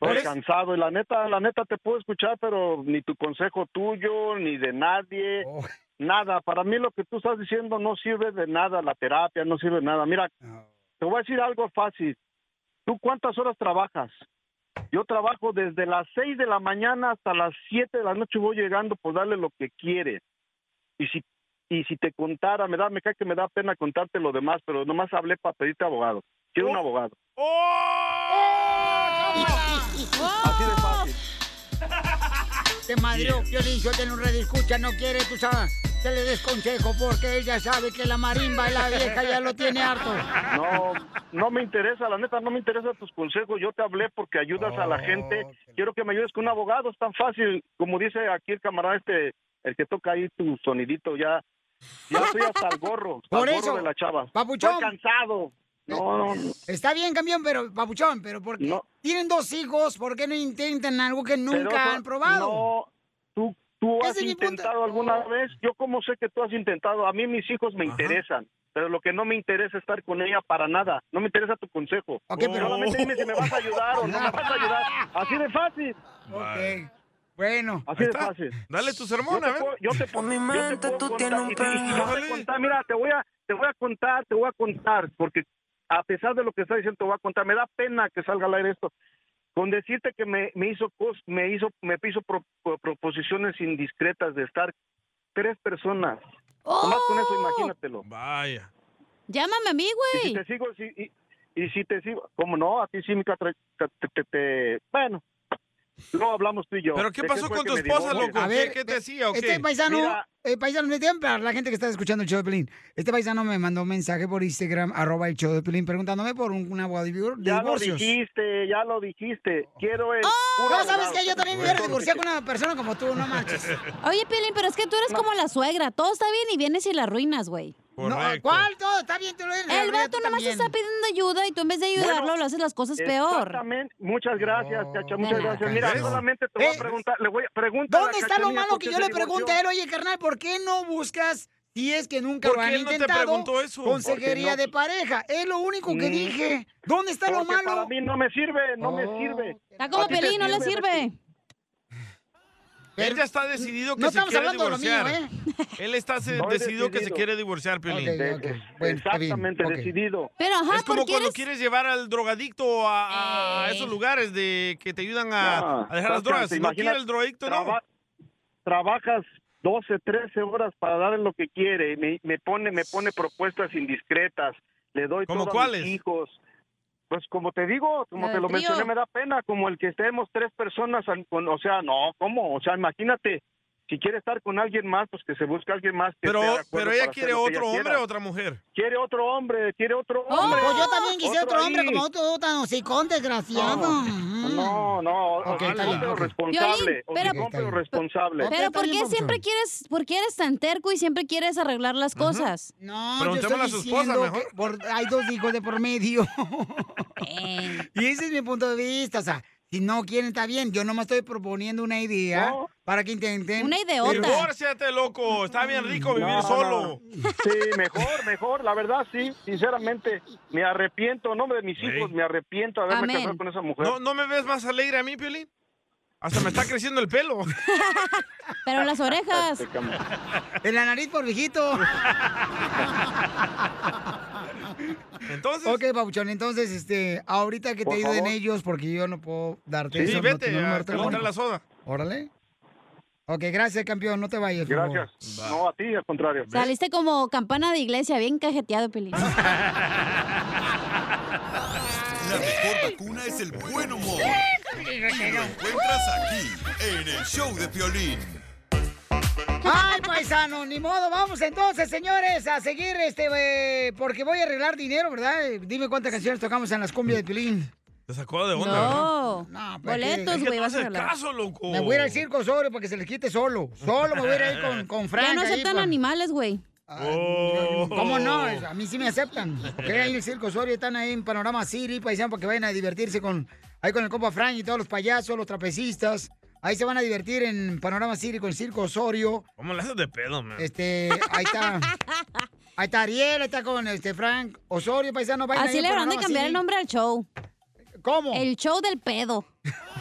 Estoy ¿Ves? cansado y la neta, la neta te puedo escuchar, pero ni tu consejo tuyo, ni de nadie, Oh. Nada. Para mí lo que tú estás diciendo no sirve de nada, la terapia no sirve de nada. Mira, te voy a decir algo fácil. ¿Tú cuántas horas trabajas? Yo trabajo desde las 6 de la mañana hasta las 7 de la noche voy llegando por darle lo que quiere. Y si y si te contara, me da me cae que me da pena contarte lo demás, pero nomás hablé para pedirte abogado. Quiero un abogado. Así de fácil. Te madrió, Piolín, yo tengo un red escucha, no quiere, tú sabes, que le des consejo porque ella sabe que la marimba y la vieja ya lo tiene harto. No, no me interesa, la neta, no me interesan tus consejos. Yo te hablé porque ayudas a la gente. Quiero que me ayudes con un abogado, es tan fácil. Como dice aquí el camarada este, el que toca ahí tu sonidito, ya, ya estoy hasta el gorro, hasta Por el eso, de la chava. papuchón. Estoy cansado. No, no, no. Está bien, campeón, pero, papuchón, pero porque tienen dos hijos, ¿por qué no intentan algo que nunca Pero han probado? No, tú, tú has mi intentado alguna vez. Yo como sé que tú has intentado. A mí mis hijos me interesan. Pero lo que no me interesa es estar con ella para nada. No me interesa tu consejo. pero- Solamente dime si me vas a ayudar o no me vas a ayudar. Así de fácil. Ok. Bueno. Así de fácil. Dale tu sermón, Yo a te ver. puedo- Yo te puedo, yo te puedo contar, y- y- y te voy a contar, mira, te voy a, te voy a contar, te voy a contar, porque a pesar de lo que está diciendo, te voy a contar. Me da pena que salga al aire esto. Con decirte que me, me hizo me hizo me hizo pro- pro- proposiciones indiscretas de estar tres personas. Nomás con eso, imagínatelo. Vaya. Llámame a mí, Y si güey. te sigo, si- y, y si te sigo, ¿cómo no? A ti sí, tra- te, te- te- bueno, luego hablamos tú y yo. ¿Pero qué ¿De pasó con que tu esposa, loco? ¿Qué- qué te hacía o qué? Este paisano, Mira. eh, paisano, me tienen para la gente que está escuchando el show de Pelín. Este paisano me mandó un mensaje por Instagram, arroba el show de Pelín, preguntándome por un, una boda de Ya lo dijiste, ya lo dijiste. Quiero el. puro No, ¿sabes abogado. qué? Yo también me hubiera divorciado con una persona como tú, no manches. Oye, Piolín, pero es que tú eres como la suegra. Todo está bien y vienes y la arruinas, güey. No, ¿Cuál? Todo está bien, tú lo eres. El vato nomás también. está pidiendo ayuda y tú en vez de ayudarlo Bueno, lo haces las cosas peor. Exactamente. Muchas gracias, Chacha. Muchas nada. gracias. Mira, ¿Ves? solamente te voy Eh, a preguntar. Le voy a preguntar. ¿Dónde está lo malo que yo le pregunte a él? Oye, carnal, ¿por qué no buscas, si es que nunca ¿Por lo han no intentado, eso? consejería no- de pareja? Es lo único que Mm. dije. ¿Dónde está lo malo? Para mí no me sirve, no me Oh. sirve. Está como ¿A ti te Piolín, no le sirve. Él ya está decidido que no se estamos quiere hablando de lo mío, divorciar. ¿eh? Él está se- decidido que se quiere divorciar. Bueno, bien, Exactamente, decidido. Pero ajá, es como ¿por qué cuando eres- quieres llevar al drogadicto a, a Ey. esos lugares de que te ayudan a, No, a dejar las drogas. Si no Imagina- quiere el drogadicto, no. Traba- trabajas 12, 13 horas para darle lo que quiere. Me, me pone me pone propuestas indiscretas. Le doy ¿Cómo todo a cuáles? mis hijos. Pues como te digo, como te lo trío. mencioné, me da pena, como el que estemos tres personas, con, o sea, no, ¿cómo? O sea, imagínate, si quiere estar con alguien más, pues que se busque a alguien más que Pero, esté pero ella quiere otro ella hombre quiera. o otra mujer. Quiere otro hombre, quiere otro Oh, hombre. pues yo también quise otro hombre ahí. como tú, tan hocicón, desgraciado. Mm. No, no, Ok, está bien, pero ok. responsable. Piolín, pero- pero responsable. Pero ¿por qué siempre quieres, por qué eres tan terco y siempre quieres arreglar las cosas? No, yo Preguntémosle estoy a su esposa, mejor. por- hay dos hijos de por medio. Ey. y ese es mi punto de vista. O sea, Si no quieren, está bien. Yo nomás estoy proponiendo una idea para que intenten. Una Divórciate, loco. Está bien rico vivir No, no, solo. no. Sí, mejor, mejor. La verdad, sí. Sinceramente, me arrepiento. En nombre de mis hijos, me arrepiento de haberme Amén. casado con esa mujer. ¿No, ¿No me ves más alegre a mí, Piolín? Hasta me está creciendo el pelo. Pero las orejas. En la nariz por viejito. Entonces. Ok, Pabuchón, entonces, este, ahorita que te ayuden favor. ellos, porque yo no puedo darte Sí, eso. vete a la soda. Órale. Ok, gracias, campeón. No te vayas. favor. Gracias. No, a ti, al contrario. Saliste como campana de iglesia, bien cajeteado, Pelín. La mejor vacuna es el buen humor. Y lo encuentras aquí, en el show de Piolín. Ay, paisano, ni modo. Vamos entonces, señores, a seguir este, eh, porque voy a arreglar dinero, ¿verdad? Dime cuántas canciones tocamos en las cumbias de Pilín. Te sacó de onda, No. No, Boletos, Es que güey, no vas a hace regalar. caso, loco. Me voy a ir al circo Osorio para que se les quite solo. Solo me voy a ir ahí con, con Frank. Ya no ahí, aceptan pa- animales, güey. ¿Cómo no? A mí sí me aceptan. Ok, ahí en el Circo Osorio están ahí en Panorama City, paisano, para que vayan a divertirse con ahí con el compa Frank y todos los payasos, los trapecistas. Ahí se van a divertir en Panorama City con el Circo Osorio. ¿Cómo le haces de pedo, man? Este, ahí está. Ahí está Ariel, ahí está con este Frank Osorio, paisano. vayan Así le van de cambiar el nombre al show. ¿Cómo? El show del pedo.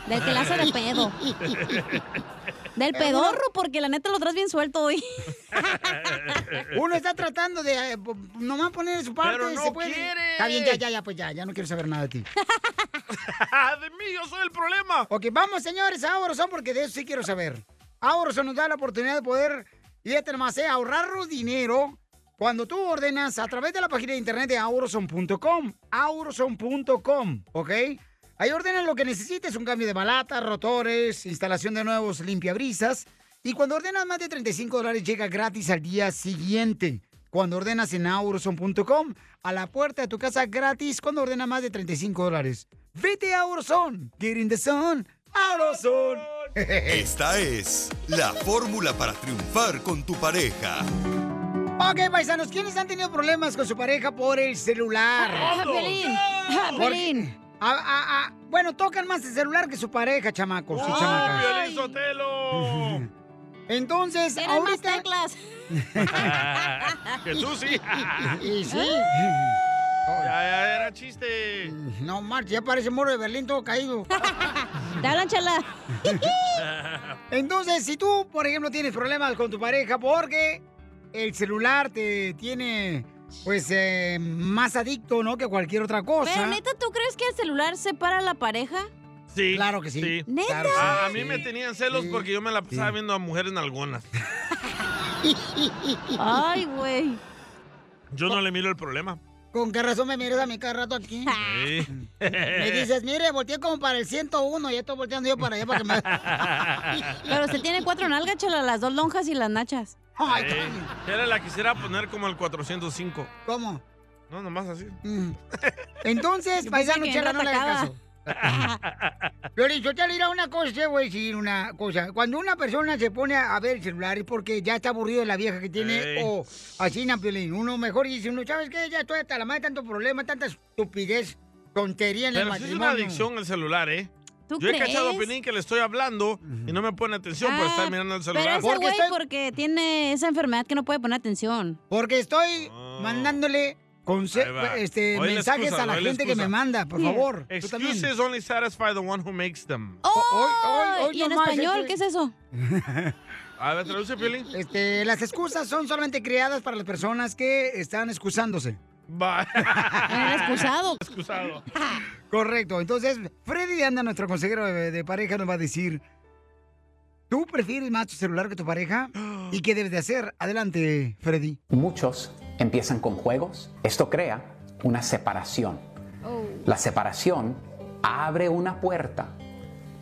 Del que le hace de pedo. Del Eh, pedorro, porque la neta lo traes bien suelto hoy. Uno está tratando de eh, nomás poner de su parte. Pero no se puede. quiere. Está bien, ya, ya, ya, pues ya, ya no quiero saber nada de ti. de mí, yo soy el problema. Ok, vamos, señores, a Auroson, porque de eso sí quiero saber. Auroson nos da la oportunidad de poder, fíjate nomás, eh, ahorrarnos dinero cuando tú ordenas a través de la página de internet de auroson.com. Auroson.com, ¿ok? Ahí ordenas lo que necesites, un cambio de balata, rotores, instalación de nuevos limpiabrisas. Y cuando ordenas más de 35 dólares llega gratis al día siguiente. Cuando ordenas en auroson.com, a la puerta de tu casa gratis cuando ordenas más de 35 dólares. Vete a Auroson. Get in the sun. Auroson. Esta es la fórmula para triunfar con tu pareja. Ok, paisanos, ¿quiénes han tenido problemas con su pareja por el celular? Ah. Bueno, tocan más el celular que su pareja, chamacos y chamacas. Piolín Sotelo! Entonces, Tienen más ahorita... teclas. que tú sí. Y sí. Ya, ya era chiste. No, March, ya parece moro de Berlín todo caído. Hablan, chala. Entonces, si tú, por ejemplo, tienes problemas con tu pareja porque el celular te tiene, pues, eh, más adicto, ¿no? Que cualquier otra cosa. Pero neta, ¿tú crees que el celular separa a la pareja? Sí. Claro que sí. ¿Neta? Claro que sí. Ah, a mí me tenían celos porque yo me la pasaba viendo a mujeres nalgonas. Ay, güey. Yo no le miro el problema. ¿Con qué razón me miras a mí cada rato aquí? Sí. Me dices, mire, volteé como para el 101 y estoy volteando yo para allá para que me... Pero usted tiene cuatro nalgas, chala, las dos lonjas y las nachas. Ay, Era la quisiera poner como el 405. ¿Cómo? No, nomás así. Mm. Entonces, paisano, chela, no le hagas era caso. Piolín, yo te diré una cosa, te voy a decir una cosa. Cuando una persona se pone a ver el celular es porque ya está aburrido de la vieja que tiene Ey. o así, na, Piolín. Uno mejor dice, uno, ¿sabes qué? Ya estoy hasta la madre de tanto problema, tanta estupidez, tontería en el Pero es matrimonio. una adicción el celular, ¿eh? ¿Tú Yo he crees? cachado a Pelín que le estoy hablando y no me pone atención por Ah, estar mirando el Pero celular. ese güey porque tiene esa enfermedad que no puede poner atención. Porque estoy mandándole conse- Ahí va. este, Oye la mensajes excusa, a la oye gente que me manda, por favor. Tú también. Excuses only satisfy the one who makes them. hoy- hoy Oh, ¿Y en nomás, español este- qué es eso? A ver, traduce, Piolín. Este, las excusas son solamente creadas para las personas que están excusándose. Excusado. Excusado. Correcto. Entonces, Freddy anda, nuestro consejero de, de pareja, nos va a decir: ¿Tú prefieres más tu celular que tu pareja? ¿Y qué debes de hacer? Adelante, Freddy. Muchos empiezan con juegos. Esto crea una separación. La separación abre una puerta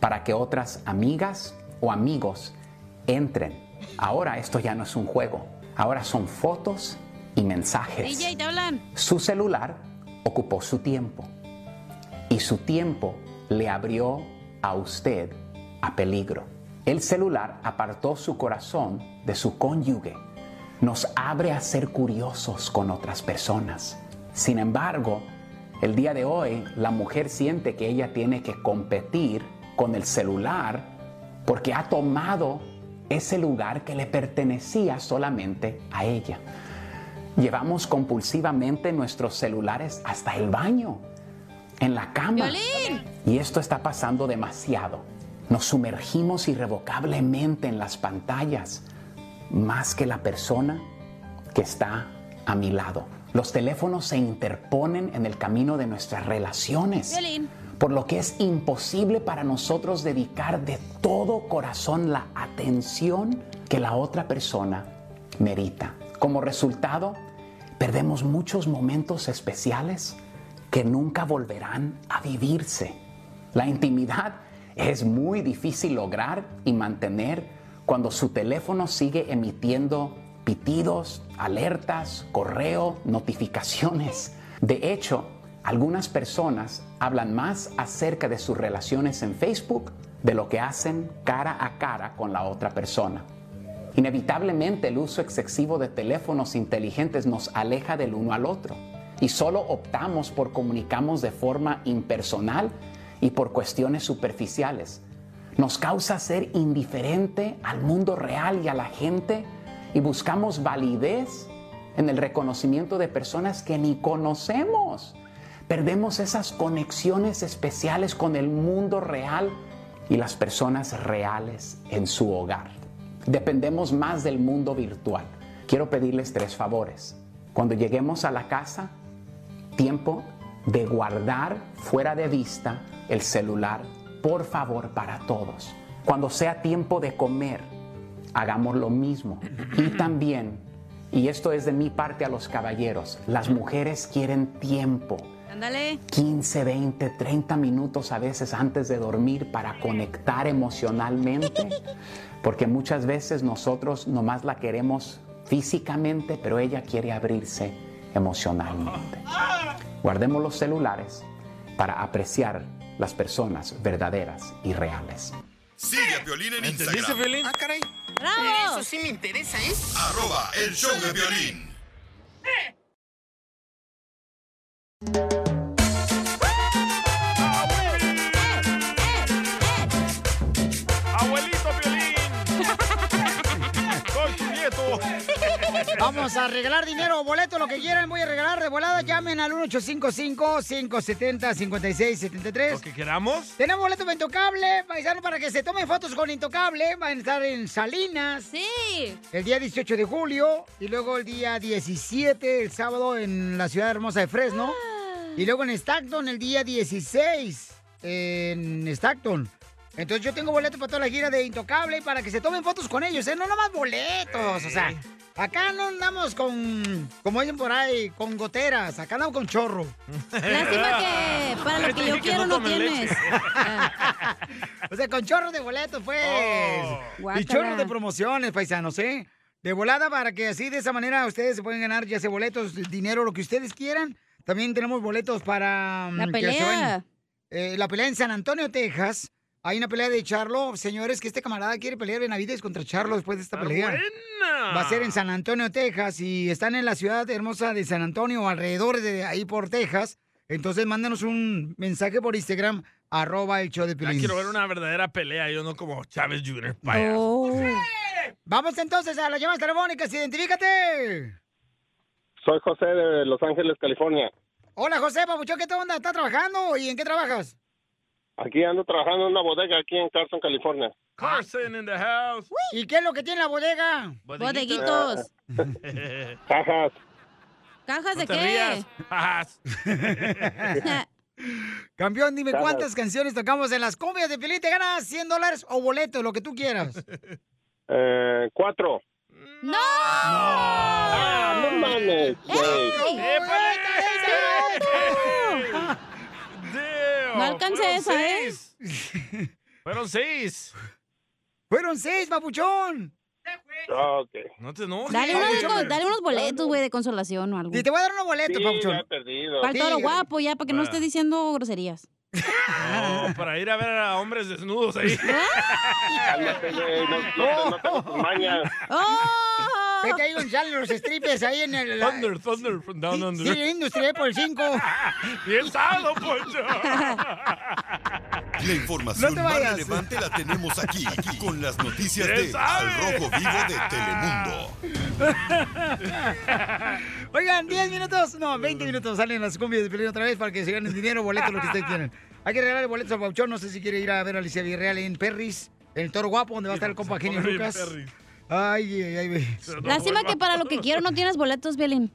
para que otras amigas o amigos entren. Ahora esto ya no es un juego. Ahora son fotos y mensajes. DJ. Su celular ocupó su tiempo y su tiempo le abrió a usted a peligro. El celular apartó su corazón de su cónyuge. Nos abre a ser curiosos con otras personas. Sin embargo, el día de hoy la mujer siente que ella tiene que competir con el celular porque ha tomado ese lugar que le pertenecía solamente a ella. Llevamos compulsivamente nuestros celulares hasta el baño, en la cama. Y esto está pasando demasiado. Nos sumergimos irrevocablemente en las pantallas, más que la persona que está a mi lado. Los teléfonos se interponen en el camino de nuestras relaciones, Violín. por lo que es imposible para nosotros dedicar de todo corazón la atención que la otra persona merita. Como resultado, perdemos muchos momentos especiales que nunca volverán a vivirse. La intimidad es muy difícil lograr y mantener cuando su teléfono sigue emitiendo pitidos, alertas, correo, notificaciones. De hecho, algunas personas hablan más acerca de sus relaciones en Facebook de lo que hacen cara a cara con la otra persona. Inevitablemente el uso excesivo de teléfonos inteligentes nos aleja del uno al otro y solo optamos por comunicarnos de forma impersonal y por cuestiones superficiales. Nos causa ser indiferente al mundo real y a la gente y buscamos validez en el reconocimiento de personas que ni conocemos. Perdemos esas conexiones especiales con el mundo real y las personas reales en su hogar. Dependemos más del mundo virtual. Quiero pedirles tres favores. Cuando lleguemos a la casa, tiempo de guardar fuera de vista el celular, por favor, para todos. Cuando sea tiempo de comer, hagamos lo mismo. Y también, y esto es de mi parte a los caballeros, las mujeres quieren tiempo. Ándale. 15, 20, 30 minutos a veces antes de dormir para conectar emocionalmente, porque muchas veces nosotros nomás la queremos físicamente, pero ella quiere abrirse emocionalmente. Guardemos los celulares para apreciar las personas verdaderas y reales. Sigue a Piolín en ¿Entendiste, Instagram. Piolín? Ah, caray. ¡Bravo! Eso sí me interesa, ¿eh? Arroba el show de Piolín. Vamos a regalar dinero, boleto, lo que quieran. Voy a regalar de volada. Llamen al 1855-570-5673. Lo que queramos. Tenemos boleto para Intocable, paisano, para que se tomen fotos con Intocable. Van a estar en Salinas. Sí. El día 18 de julio. Y luego el día 17, el sábado, en la ciudad hermosa de Fresno. Y luego en Stockton, el día 16. En Stockton. Entonces yo tengo boleto para toda la gira de Intocable para que se tomen fotos con ellos, ¿eh? No nomás boletos, o sea, acá no andamos con, como dicen por ahí, con goteras, acá andamos con chorro. Lástima que para lo que yo que quiero no tienes. leche. O sea, con chorro de boletos, pues. Oh. y chorro de promociones, paisanos, ¿eh? De volada para que así de esa manera ustedes se pueden ganar ya sea boletos, dinero, lo que ustedes quieran. También tenemos boletos para... La mm, que se pelea. Eh, la pelea en San Antonio, Texas. Hay una pelea de Charlo. Señores, que este camarada quiere pelear Benavides contra Charlo después de esta pelea. Va a ser en San Antonio, Texas. Y están en la ciudad hermosa de San Antonio alrededor de ahí por Texas. Entonces, mándanos un mensaje por Instagram, arroba el show de Ya Piolín. quiero ver una verdadera pelea, yo no como Chávez Jr. Oh. Vamos entonces a las llamadas telefónicas. Identifícate. Soy José de Los Ángeles, California. Hola, José Papuchón, ¿qué onda? ¿Estás trabajando y en qué trabajas? Aquí ando trabajando en una bodega aquí en Carson, California. Carson in the house. ¿Y qué es lo que tiene la bodega? Bodeguitos. Cajas. ¿Cajas No de qué? Pajas. Campeón, dime Cajas. cuántas canciones tocamos en las cumbias de Piolín. Te ganas 100 dólares o boletos, lo que tú quieras. Eh, cuatro. ¡No! Ah, no mames. No alcancé esa, ¿eh? seis. Fueron seis. Fueron seis, papuchón. Ah, ok. No te enojes. Dale unos, dale unos boletos, güey, de consolación o algo. Y te voy a dar unos boletos, Sí, papuchón. ya he perdido. Para el toro Sí. guapo, ya, para que no Ah. esté diciendo groserías. No, para ir a ver a hombres desnudos ahí. Cálmate, güey. No, no. ¡Oh! Vete ahí donde salen los strippers ahí en el... Thunder, Thunder from down under. Sí, Industria por el 5. Bien sano, Poncho. La información No más relevante la tenemos aquí, aquí, con las noticias ¿Qué de sabe? Al Rojo Vivo de Telemundo. Oigan, 10 minutos, no, 20 minutos salen las cumbias de Pelín otra vez para que se ganen dinero, boletos, lo que ustedes quieran. Hay que regalar boletos a Pauchón, no sé si quiere ir a ver a Alicia Villarreal en Perris, en el Toro Guapo, donde va a estar el compa Genio Lucas. Perris. Ay, ay, ay, ve. Lástima que para lo que quiero no tienes boletos, Violín.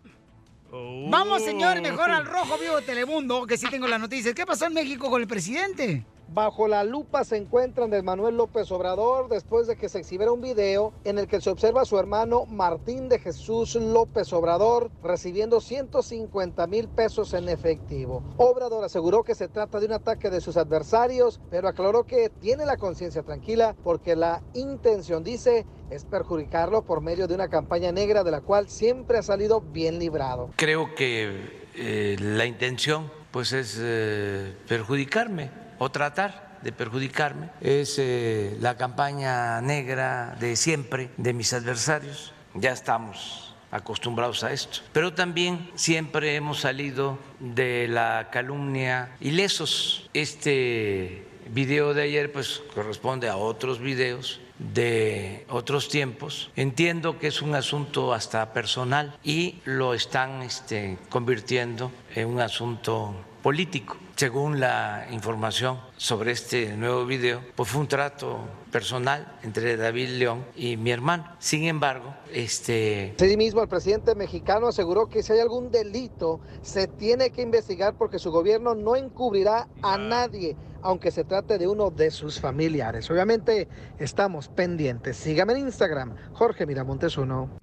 Vamos, señor, mejor al Rojo Vivo de Telemundo, que sí tengo las noticias. ¿Qué pasó en México con el presidente? Bajo la lupa se encuentran de Manuel López Obrador después de que se exhibiera un video en el que se observa a su hermano Martín de Jesús López Obrador recibiendo 150 mil pesos en efectivo. Obrador aseguró que se trata de un ataque de sus adversarios, pero aclaró que tiene la conciencia tranquila porque la intención, dice, es perjudicarlo por medio de una campaña negra de la cual siempre ha salido bien librado. Creo que eh, la intención pues es eh, perjudicarme o tratar de perjudicarme. Es eh, la campaña negra de siempre de mis adversarios. Ya estamos acostumbrados a esto. Pero también siempre hemos salido de la calumnia ilesos. Este video de ayer pues corresponde a otros videos de otros tiempos. Entiendo que es un asunto hasta personal y lo están este, convirtiendo en un asunto político. Según la información sobre este nuevo video, pues fue un trato personal entre David León y mi hermano. Sin embargo, este Asimismo, el presidente mexicano aseguró que si hay algún delito, se tiene que investigar porque su gobierno no encubrirá a nadie, aunque se trate de uno de sus familiares. Obviamente, estamos pendientes. Sígame en Instagram, Jorge Miramontes uno.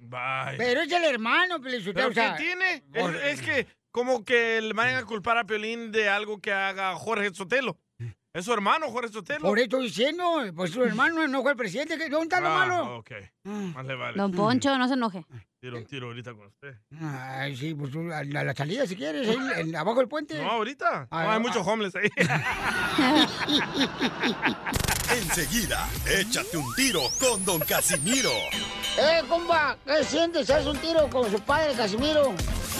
Pero es el hermano, Pelichotelo. ¿Pero qué tiene? Es, es que como que le vayan a culpar a Piolín de algo que haga Jorge Sotelo. Es su hermano, Jorge Sotelo. Por eso estoy diciendo, pues su hermano no fue el presidente. ¿qué- ¿Dónde está lo Ah, malo? ok. Más le vale. Don Poncho, no se enoje. Tiro un tiro ahorita con usted. Ay, sí, pues tú, a la, la salida si quieres, ahí, en- abajo del puente. No, ahorita. Ah, No, hay ah. muchos homeless ahí. Enseguida, échate un tiro con Don Casimiro. ¡Eh, compa! ¿Qué sientes? ¿Haz un tiro con su padre, Casimiro?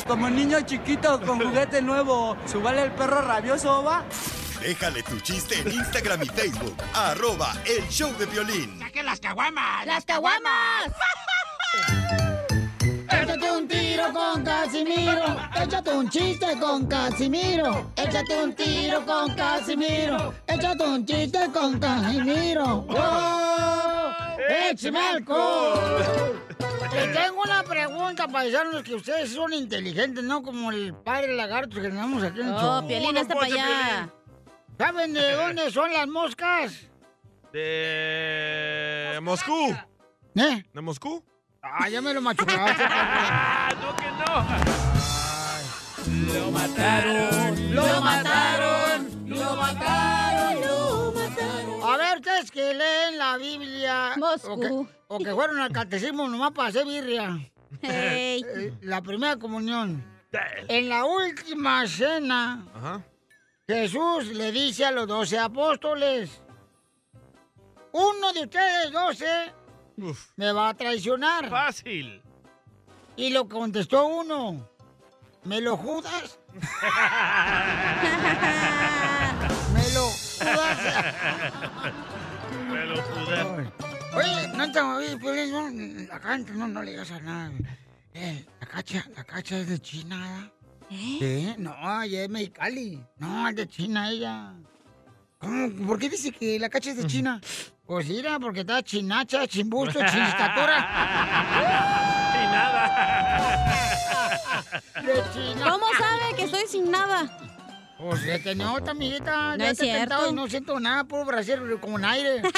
Como niño chiquito con juguete nuevo, ¿subale el perro rabioso, va? Déjale tu chiste en Instagram y Facebook. Arroba El Show de Violín. ¡Que las caguamas! ¡Las caguamas! Con Casimiro. Échate un chiste con Casimiro. Échate un tiro con Casimiro. Échate un chiste con Casimiro. ¡Wow! ¡Échame alcohol! Les tengo una pregunta, paisanos, que ustedes son inteligentes, ¿no? Como el padre lagarto que tenemos aquí en el Oh, show. Piolín, hazte pa' allá. ¿Saben de dónde son las moscas? De Moscú. ¿Eh? ¿De Moscú? Ah, ya me lo machucaste. no que no. Lo mataron, lo mataron, lo mataron, lo mataron. A ver, ustedes que leen la Biblia o que, o que fueron al catecismo nomás para hacer birria. Hey. Eh, La primera comunión. En la última cena, Ajá. Jesús le dice a los doce apóstoles, uno de ustedes doce me va a traicionar. Fácil. Y lo contestó uno, ¿me lo judas? ¿Me lo judas? Me lo pude. Oye, no te oye, no, acá no, no le digas a nada. Eh, la cacha, la cacha es de China, ¿eh? ¿Eh? No, ella es mexicali. No, es de China ella. ¿Cómo? ¿Por qué dice que la cacha es de China? Pues mira, porque está chinacha, chimbusto, chinistatura. Sin De China. ¿Cómo sabe que estoy sin nada? Pues se te nota, amiguita. No ya es te tentado cierto. y no siento nada, puro brasier con aire.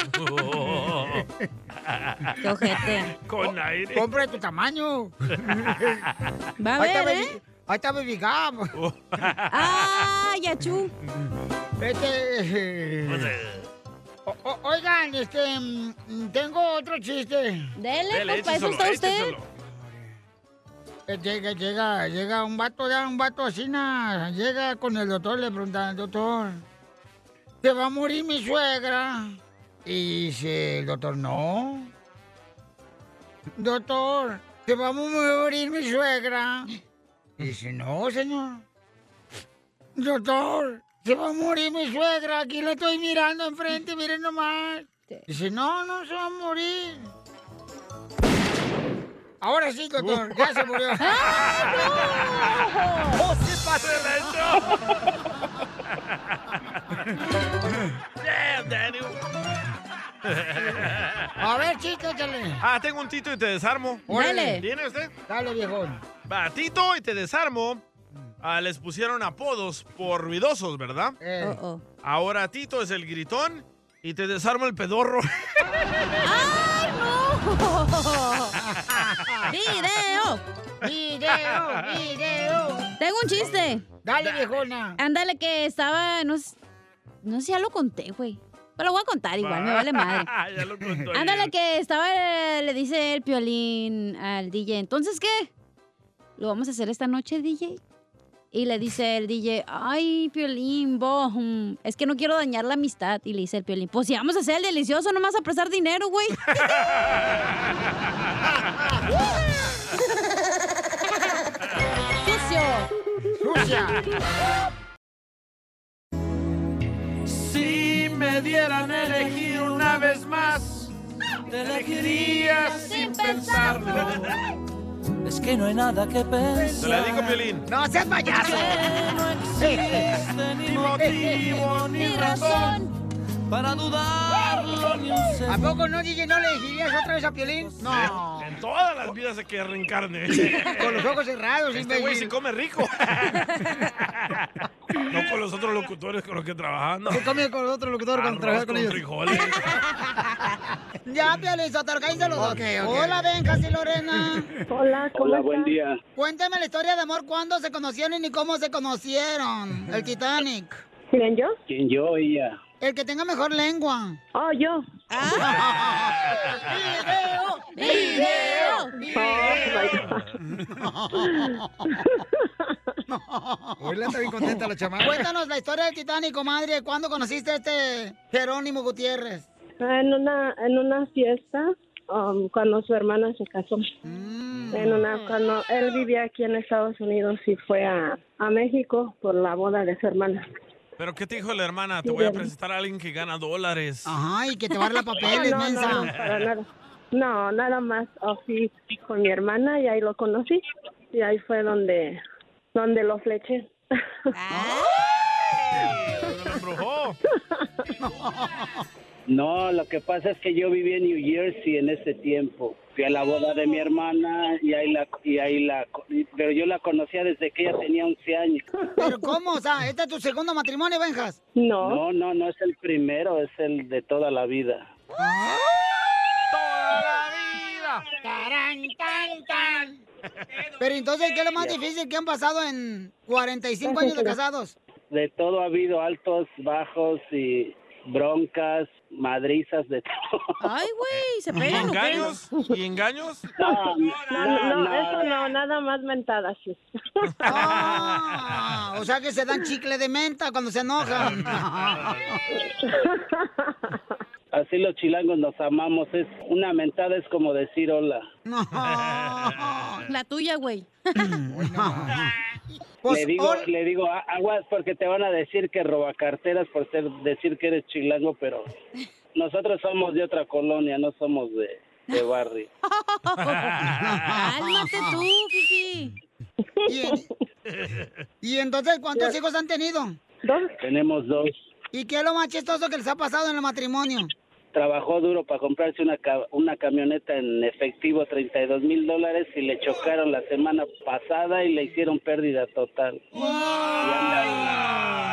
Qué ojete. Con aire. Compra de tu tamaño. Va a Ahí está ver, Baby- ¿eh? Ahí está Baby Gap. ¡Ah, Yachú! Este... O- o- oigan, este... mm, Tengo otro chiste. Dele, pues, para eso está usted. Eh, Llega, llega, llega un vato, ya, un vato así, na, llega con el doctor, le pregunta, doctor, ¿se va a morir mi suegra? Y dice el doctor, no. Doctor, ¿se va a morir mi suegra? Y dice, no, señor. Doctor, Se va a morir mi suegra, aquí la estoy mirando enfrente, miren nomás. Dice, no, no se va a morir. Ahora sí, doctor, ya se murió. ¡Oh, sí, Damn, Daniel. A ver, chico, échale. Ah, tengo un Tito y te desarmo. Dale. ¿Tiene usted? Dale, viejón. Va, Tito y te desarmo. Ah, les pusieron apodos por ruidosos, ¿verdad? Eh. Ahora Tito es el gritón y te desarmo el pedorro. ¡Video! ¡Video! ¡Video! Tengo un chiste. Dale, viejona. Ándale, que estaba. No, sé- no sé si ya lo conté, güey. Pero lo voy a contar igual, me vale madre. ya lo contó Ándale, que estaba. Le dice el piolín al DJ. ¿Entonces qué? ¿Lo vamos a hacer esta noche, DJ? Y le dice el DJ, ay, Piolín, bo, mm, es que no quiero dañar la amistad. Y le dice el Piolín, pues si vamos a hacer el delicioso, no vas a prestar dinero, güey. Sucio. ¡Sucia! Si me dieran a elegir una vez más, te elegiría sin pensarlo. Es que no hay nada que pensar. Te la digo, Piolín. ¡No seas payaso! ni motivo ni razón para dudarlo ni un ¿A poco no, DJ, no le elegirías otra vez a Piolín? No. En todas las vidas hay que reencarne. Con los ojos cerrados, Este güey se come rico. no con los otros locutores con los que trabajan. No. ¿Qué come con los otros locutores cuando trabajas con con ellos? frijoles. Ya, Piolín, los dos. Hola, Benjas y Lorena. Hola, ¿cómo Hola, buen día. Cuéntame la historia de amor, cuándo se conocieron y cómo se conocieron. El Titanic. ¿Quién yo? ¿Quién yo? Ella. El que tenga mejor lengua. Oh, yo. ¡Video! Hola, está bien contenta la chamaca. Cuéntanos la historia del Titanic, comadre. ¿Cuándo conociste a este Jerónimo Gutiérrez? En una, en una fiesta, um, cuando su hermana se casó. Mm. En una, cuando él vivía aquí en Estados Unidos y fue a, a México por la boda de su hermana. ¿Pero qué te dijo la hermana? Te voy a presentar a alguien que gana dólares. Ajá, y que te va a dar la papeles, no, mensa. no, no, para nada. No, nada más así con mi hermana y ahí lo conocí. Y ahí fue donde, donde lo fleché. lo embrujó. No, lo que pasa es que yo viví en New Jersey en ese tiempo. Fui a la boda de mi hermana y ahí la, y ahí la, pero yo la conocía desde que ella tenía 11 años. ¿Pero cómo? O sea, ¿este es tu segundo matrimonio, Benjas? No, no, no es el primero, es el de toda la vida. Tarán, tan, tan. Pero entonces, ¿qué es lo más difícil que han pasado en 45 años de casados? De todo ha habido altos, bajos y broncas, madrizas, de todo. Ay, güey, se ¿Y pegan. ¿o qué? engaños? ¿Y engaños? No, No, no, no, eso no, nada más mentadas. sí. Ah, o sea que se dan chicle de menta cuando se enojan. Así los chilangos nos amamos. Es una mentada es como decir hola. La tuya, güey. Pues, le digo, le digo, "A- aguas porque te van a decir que roba carteras por ser, decir que eres chilango, pero nosotros somos de otra colonia, no somos de, de barrio. Cálmate tú, Fifi. ¿Y, y entonces cuántos hijos han tenido? Dos. Tenemos dos. ¿Y qué es lo más chistoso que les ha pasado en el matrimonio? Trabajó duro para comprarse una, una camioneta en efectivo, 32 mil dólares, y le chocaron la semana pasada y le hicieron pérdida total.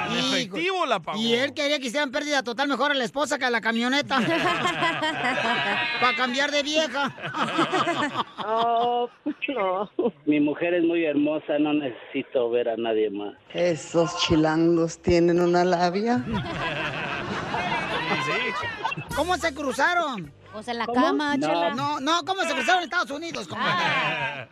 En efectivo la pagó. Y él quería que hicieran pérdida total mejor a la esposa que a la camioneta. Para cambiar de vieja. Oh, no. Mi mujer es muy hermosa, no necesito ver a nadie más. Esos chilangos tienen una labia. ¿Cómo se cruzaron? Pues en la ¿Cómo? cama, No. chela. No, no, ¿cómo se cruzaron en Estados Unidos? comadre?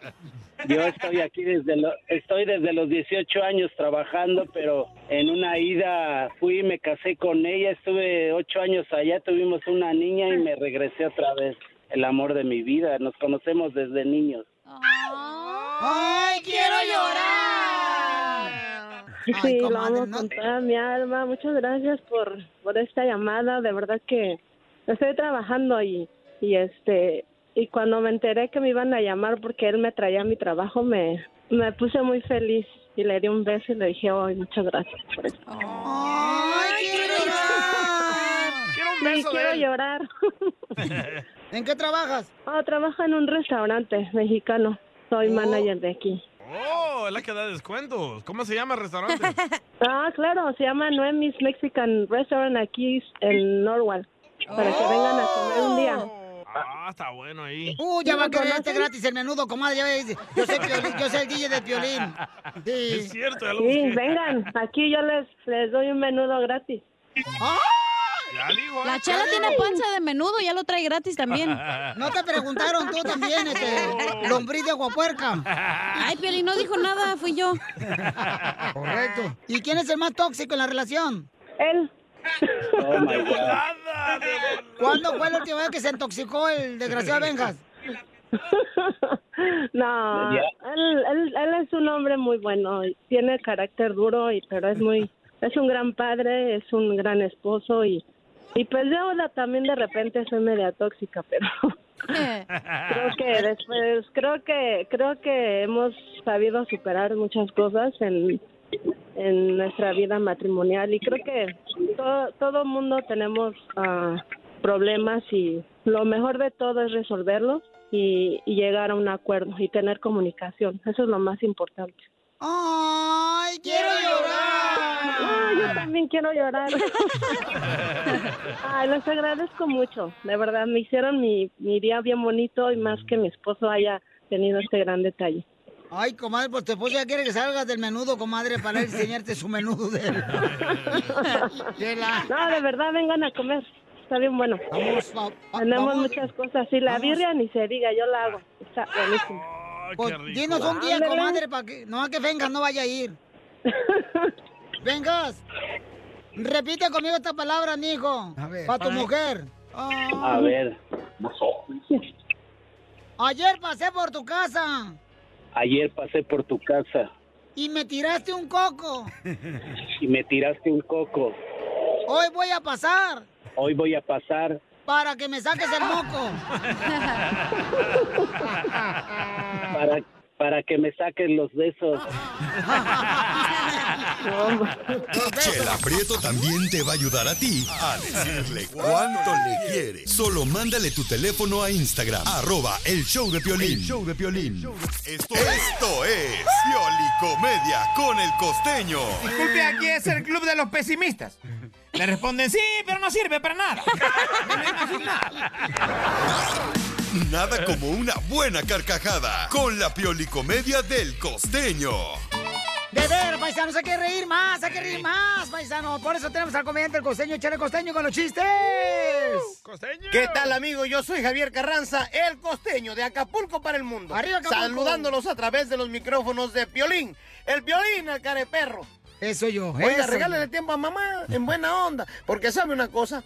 Yo estoy aquí desde lo- estoy desde los 18 años trabajando, pero en una ida fui me casé con ella, estuve ocho años allá, tuvimos una niña y me regresé otra vez. El amor de mi vida, nos conocemos desde niños. ¡Ay, quiero llorar! Sí, lo amo con toda mi alma. Muchas gracias por, por esta llamada. De verdad que estoy trabajando y, y este y cuando me enteré que me iban a llamar porque él me traía a mi trabajo, me, me puse muy feliz y le di un beso y le dije, ay, muchas gracias por esto. ¡Ay, quiero llorar! Quiero un Sí, beso de quiero él. llorar. ¿En qué trabajas? Oh, trabajo en un restaurante mexicano. Soy manager de aquí. Oh, es la que da descuentos. ¿Cómo se llama el restaurante? Ah, claro, se llama Noemi's Mexican Restaurant aquí en Norwalk. Para que vengan a comer un día. Ah, está bueno ahí. Uh, ya ¿Sí va a querer este gratis el menudo, comadre. Ya ves, yo soy, Piolín, yo soy el DJ de Piolín. Sí. Es cierto, ya lo Sí, busqué. vengan, aquí yo les, les doy un menudo gratis. Ya La chela tiene panza de menudo, ya lo trae gratis también. No te preguntaron tú también, este, lombriz de aguapuerca. Ay, Piolín no dijo nada, fui yo. Correcto. ¿Y quién es el más tóxico en la relación? Él. Oh my God. ¿Cuándo fue la última vez que se intoxicó el desgraciado Benjas? No, él, él, él es un hombre muy bueno, y tiene carácter duro, y pero es muy, es un gran padre, es un gran esposo y, y pues yo la- también de repente soy media tóxica, pero creo que después, creo que, creo que hemos sabido superar muchas cosas en, en nuestra vida matrimonial y creo que todo, todo mundo tenemos ah, problemas y lo mejor de todo es resolverlos y llegar a un acuerdo y tener comunicación. Eso es lo más importante. ¡Ay, quiero llorar! Ah, yo también quiero llorar. Ay, les agradezco mucho. De verdad, me hicieron mi, mi día bien bonito y más que mi esposo haya tenido este gran detalle. Ay, comadre, pues tu esposo ya quiere que salgas del menudo, comadre, para enseñarte su menudo de. No, de verdad, vengan a comer. Está bien bueno. Vamos, va- va- Tenemos vamos. muchas cosas. Y la Vamos. birria ni se diga, yo la hago. Está buenísimo. Pues, qué rico. dinos un día, Ándale. comadre, para que no a que vengas, no vaya a ir. Vengas. Repite conmigo esta palabra, mijo. Para tu mujer. A ver, Ayer pasé por tu casa ayer pasé por tu casa y me tiraste un coco. y me tiraste un coco. Hoy voy a pasar Hoy voy a pasar para que me saques el moco. para, para que me saquen los besos. Chela Prieto también te va a ayudar a ti a decirle cuánto le quiere. Solo mándale tu teléfono a Instagram, arroba el show de Piolín. show de Piolín. Esto, esto es Piolicomedia con el costeño. Disculpe, aquí es el club de los pesimistas. Le responden, sí, pero no sirve para nada. Nada como una buena carcajada con la Piolicomedia del costeño. De ver, paisanos, hay que reír más, hay que reír más, paisano. Por eso tenemos al comediante el costeño, Chale Costeño con los chistes. Costeño. ¿Qué tal, amigo? Yo soy Javier Carranza, el costeño de Acapulco para el mundo. Arriba, Acapulco. Saludándolos a través de los micrófonos de Piolín. El Piolín, el careperro. Eso yo. Oiga, eso. regálale tiempo a mamá en buena onda. Porque sabe una cosa,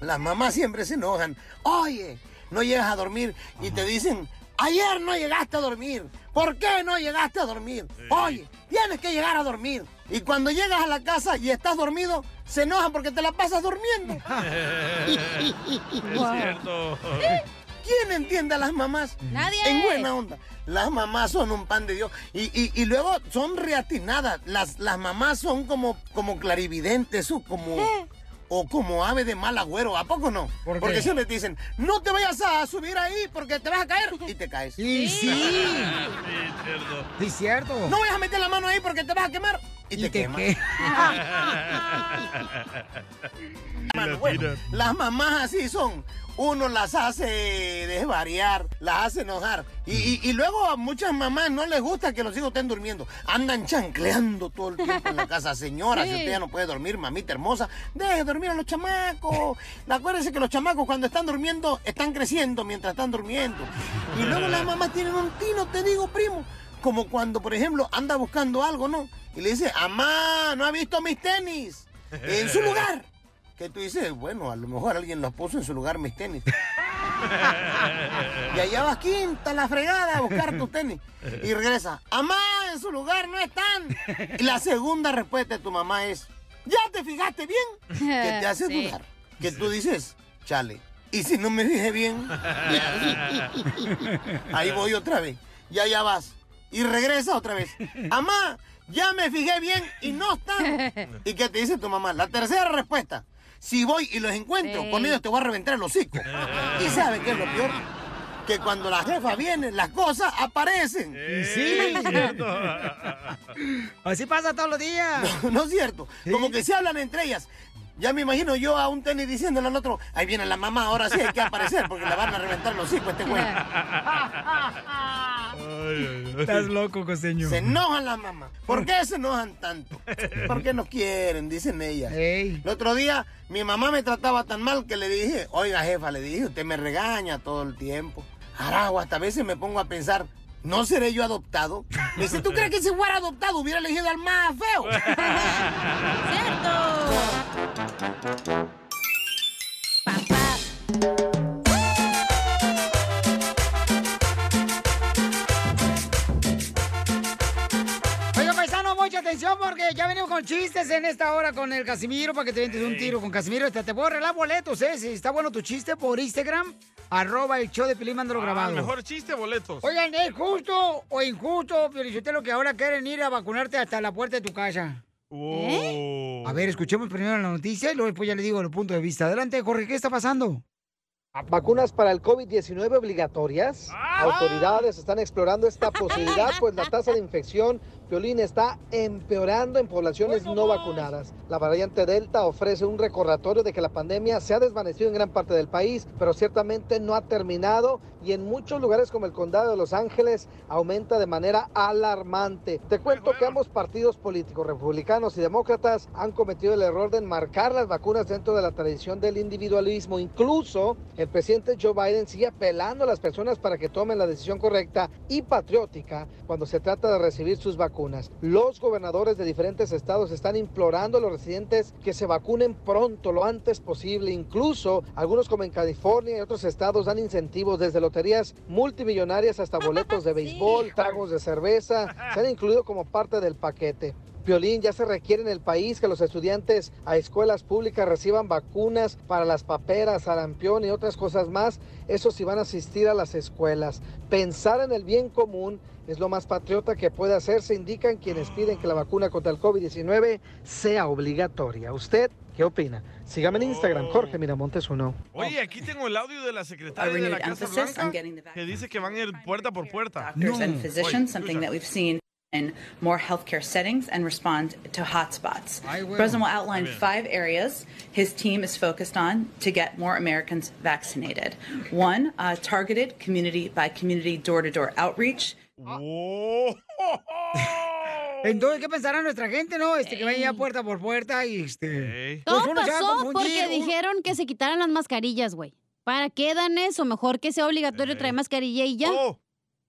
las mamás siempre se enojan. Oye, no llegas a dormir y te dicen, ayer no llegaste a dormir. ¿Por qué no llegaste a dormir? Oye, tienes que llegar a dormir. Y cuando llegas a la casa y estás dormido, se enojan porque te la pasas durmiendo. Es cierto. ¿Quién entiende a las mamás? Nadie. En buena onda. Las mamás son un pan de Dios. Y, y- y luego son reatinadas. Las, las mamás son como, como clarividentes o como, o como ave de mal agüero. ¿A poco no? ¿Por qué? Porque siempre te dicen, no te vayas a subir ahí porque te vas a caer. Y te caes. Sí, sí. Sí, cierto. Sí, cierto. No vayas a meter la mano ahí porque te vas a quemar. Y, ¿Y te, te quemas. bueno, las mamás así son. Uno las hace desvariar, las hace enojar. Y, y- y luego a muchas mamás no les gusta que los hijos estén durmiendo. Andan chancleando todo el tiempo en la casa. Señora, si usted ya no puede dormir, mamita hermosa, deje dormir a los chamacos. Acuérdense que los chamacos cuando están durmiendo están creciendo mientras están durmiendo. Y luego las mamás tienen un tino, te digo, primo. Como cuando, por ejemplo, anda buscando algo, ¿no? Y le dice, amá, no ha visto mis tenis. En su lugar. Que tú dices, bueno, a lo mejor alguien los puso en su lugar mis tenis. Y allá vas quinta la fregada a buscar tus tenis. Y regresa. Amá, en su lugar no están. Y la segunda respuesta de tu mamá es, ¿ya te fijaste bien? Que te hace Sí. dudar. Que tú dices, chale. ¿Y si no me fijé bien? Ahí voy otra vez. Y allá vas. Y regresa otra vez. Amá, ya me fijé bien y no están. ¿Y qué te dice tu mamá? La tercera respuesta. Si voy y los encuentro, Sí. con ellos te voy a reventar el hocico. ¿Y sabes qué es lo peor? Que cuando la jefa viene, las cosas aparecen. sí. Así pasa todos los días. No, no es cierto. Como que se hablan entre ellas. Ya me imagino yo a un tenis diciéndole al otro, ahí viene la mamá, ahora sí hay que aparecer porque le van a reventar los hijos a este güey. Estás loco, costeño. Se enojan las mamás. ¿Por qué se enojan tanto? Porque no quieren, dicen ellas. El otro día mi mamá me trataba tan mal que le dije, oiga jefa, le dije, usted me regaña todo el tiempo. Aragua, hasta a veces me pongo a pensar, ¿no seré yo adoptado? Me dice, ¿tú crees que si fuera adoptado hubiera elegido al más feo? porque ya venimos con chistes en esta hora con el Casimiro para que te ventes un tiro con Casimiro. Hasta te puedo arreglar boletos, ¿eh? Si está bueno tu chiste por Instagram, arroba el show de Pelín, mándalo Ah, grabado. mejor chiste, boletos. Oigan, ¿es justo o injusto, lo que ahora quieren ir a vacunarte hasta la puerta de tu casa? Oh. A ver, escuchemos primero la noticia y luego después ya le digo el punto de vista. Adelante, Jorge, ¿qué está pasando? ¿Vacunas para el COVID-19 obligatorias? Autoridades están explorando esta posibilidad, pues la tasa de infección, Piolín, está empeorando en poblaciones no vacunadas. La variante Delta ofrece un recordatorio de que la pandemia se ha desvanecido en gran parte del país, pero ciertamente no ha terminado y en muchos lugares como el condado de Los Ángeles aumenta de manera alarmante. Te cuento que ambos partidos políticos, republicanos y demócratas, han cometido el error de enmarcar las vacunas dentro de la tradición del individualismo. Incluso el presidente Joe Biden sigue apelando a las personas para que tomen la decisión correcta y patriótica cuando se trata de recibir sus vacunas. Los gobernadores de diferentes estados están implorando a los residentes que se vacunen pronto, lo antes posible. Incluso algunos como en California y otros estados dan incentivos desde loterías multimillonarias hasta boletos de béisbol, tragos de cerveza. Se han incluido como parte del paquete. Violín, ya se requiere en el país que los estudiantes a escuelas públicas reciban vacunas para las paperas, sarampión y otras cosas más. Eso sí van a asistir a las escuelas. Pensar en el bien común es lo más patriota que puede hacerse. Indican quienes piden que la vacuna contra el COVID-19 sea obligatoria. ¿Usted qué opina? Sígame en Instagram, Jorge Miramontes uno. Oye, aquí tengo el audio de la secretaria de la Casa Blanca que dice que van a ir puerta por puerta. doctors and physicians, Oye, something that we've seen in more healthcare settings and respond to hotspots. Ay, bueno. President will outline five areas his team is focused on to get more Americans vaccinated. One, uh, targeted community by community door to door outreach. Entonces, ¿qué pensará nuestra gente, no? Este, que vaya puerta por puerta y este... Todo pues uno se va a pasó porque uno- dijeron que se quitaran las mascarillas, güey. ¿Para qué dan eso? Mejor que sea obligatorio traer mascarilla y ya. Oh,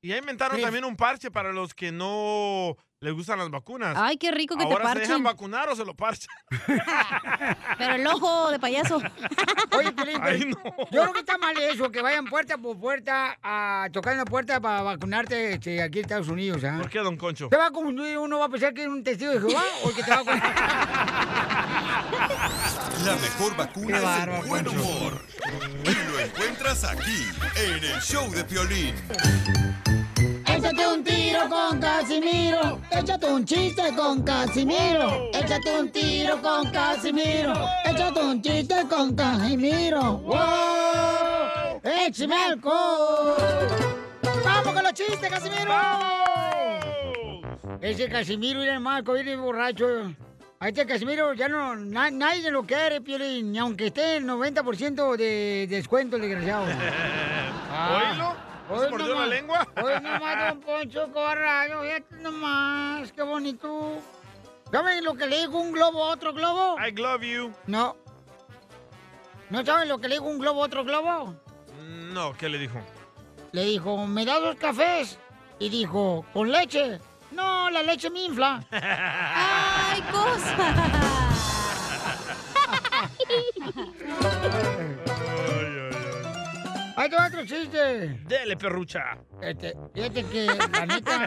y ya inventaron también un parche para los que no les gustan las vacunas. Ay, qué rico que te Ahora se dejan parchen. vacunar o se lo parchan. Pero el ojo de payaso. Oye, Piolín, pero yo creo que está mal eso, que vayan puerta por puerta a tocar en la puerta para vacunarte este, aquí en Estados Unidos, ¿ah? ¿Por qué, don Concho? Te va a confundir, uno va a pensar que es un testigo de Jehová o el que te va a confundir. La mejor vacuna es el buen humor. Y lo encuentras aquí, en el show de Piolín. Échate un tiro con Casimiro. Échate un chiste con Casimiro. Échate un tiro con Casimiro. Échate un chiste con Casimiro. ¡Wow! ¡Échame alcohol! ¡Vamos con los chistes, Casimiro! Ese Casimiro, el marco, viene borracho. A este Casimiro ya no, na- nadie lo quiere, Piolín, ni aunque esté el 90% de descuento, el desgraciado. ¿Oílo? ¿Se mordió la lengua? Hoy nomás, don Poncho Corrado, fíjate nomás, qué bonito. ¿Saben lo que le dijo un globo a otro globo? I love you. No. ¿No saben lo que le dijo un globo a otro globo? No, ¿qué le dijo? Le dijo, ¿me da dos cafés? Y dijo, ¿con leche? No, la leche me infla. ¡Ay, cosa! Ahí te va otro chiste. Dele, perrucha. Este, fíjate que, la neta,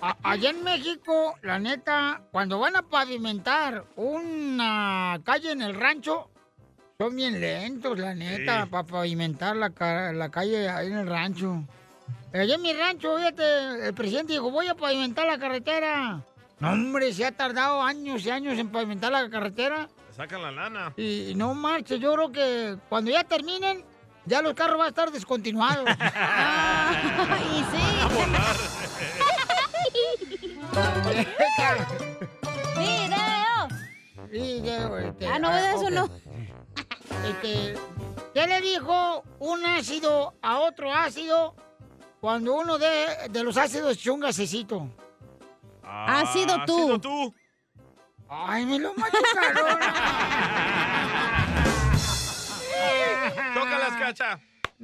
a- allá en México, la neta, cuando van a pavimentar una calle en el rancho, son bien lentos, la neta, Sí. para pavimentar la, la calle ahí en el rancho. Allá en mi rancho, fíjate, el presidente dijo, voy a pavimentar la carretera. No, hombre, se ha tardado años y años en pavimentar la carretera. Le Sacan la lana. Y no marche, yo creo que cuando ya terminen, ya los carros van a estar descontinuados. y sí. A volar. ¡Video! Video, este, Ah, no, eso ok. no. Este, ¿qué le dijo un ácido a otro ácido cuando uno de, de los ácidos echa un gasecito? Ah, Ha sido tú. sido tú. Ay, me lo machucaron. Cacha.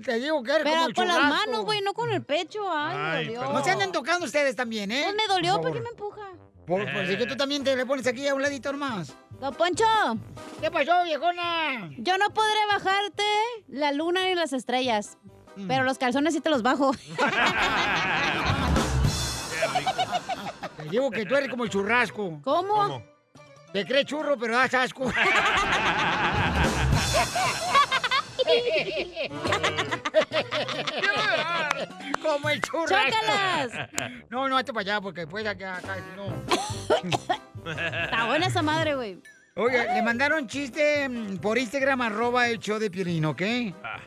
Te digo que eres Pero como con las manos, güey, no con el pecho. Ay, Ay, me dolió. No se anden tocando ustedes también, ¿eh? Pues me dolió, Por ¿por qué me empuja? Por, por si que tú también te le pones aquí a un ladito nomás. Don Poncho, ¿Qué pasó, viejona? yo no podré bajarte la luna ni las estrellas. Mm. Pero los calzones sí te los bajo. Te digo que tú eres como el churrasco. ¿Cómo? Te crees churro, pero das asco. Como el churrasco. ¡Chócalas! No, no, hazte para allá, porque después acá, acá, no. Está buena esa madre, güey. Oye, le mandaron chiste mm, por Instagram, arroba el show de Piolín, ¿ok?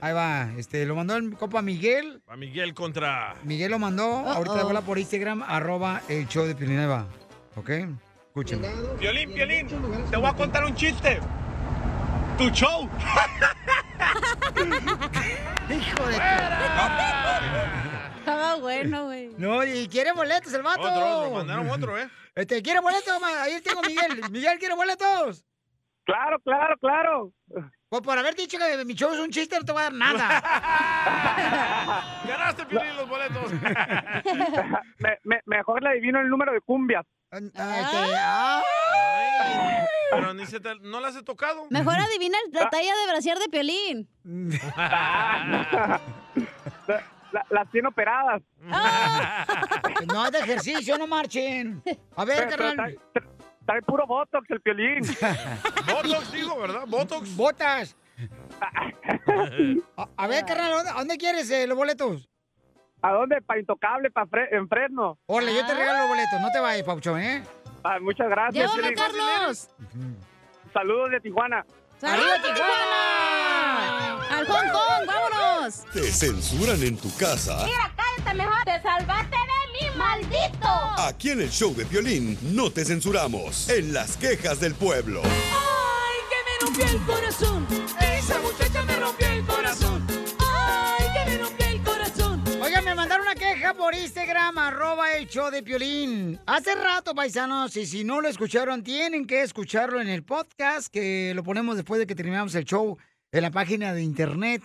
Ahí va, este, lo mandó el copa Miguel. A Miguel contra. Miguel lo mandó, ahorita le voy por Instagram, arroba el show de Piolín, ahí va, ¿ok? Escúchame. Piolín, Piolín, te voy a contar un chiste. Tu show. Hijo de Estaba bueno, güey. No, y quiere boletos el vato. Otro, me mandaron otro, ¿eh? Este, ¿quiere boletos? Ahí tengo a Miguel. Miguel, ¿quiere boletos? Claro, claro, claro. Pues por haber dicho que mi show es un chiste, no te voy a dar nada. Ganaste, Piolín, los boletos. Me- me- mejor le adivino el número de cumbias. Este, Ah. Ay, pero ni se te, no las he tocado. Mejor adivina la talla de brasier de Piolín. La- las tiene operadas. No, es de ejercicio, no marchen. A ver, Pero- pero carnal. trae- trae- Trae puro botox el piolín. Botox, digo, ¿verdad? Botox. Botas. A, a ver, carnal, ¿a dónde- ¿a dónde quieres eh, los boletos? ¿A dónde? Para Intocable, para en Fresno. Órale, yo te regalo los boletos. No te vayas, Paucho, ¿eh? Ah, muchas gracias. Llévame, Piolín. Carlos. Saludos de Tijuana. ¡Arriba, Tijuana! ¡Al Hong Kong! ¡Vámonos! ¿Te censuran en tu casa? cállate mejor. Te salvaste de mí, maldito. Aquí en el show de violín no te censuramos. En las quejas del pueblo. Ay, que me rompió el corazón. Esa muchacha me rompió el corazón. Ay, que me rompió el corazón. Oigan, me mandaron una queja por Instagram, arroba el show de Piolín. Hace rato, paisanos, y si no lo escucharon, tienen que escucharlo en el podcast, que lo ponemos después de que terminamos el show en la página de internet,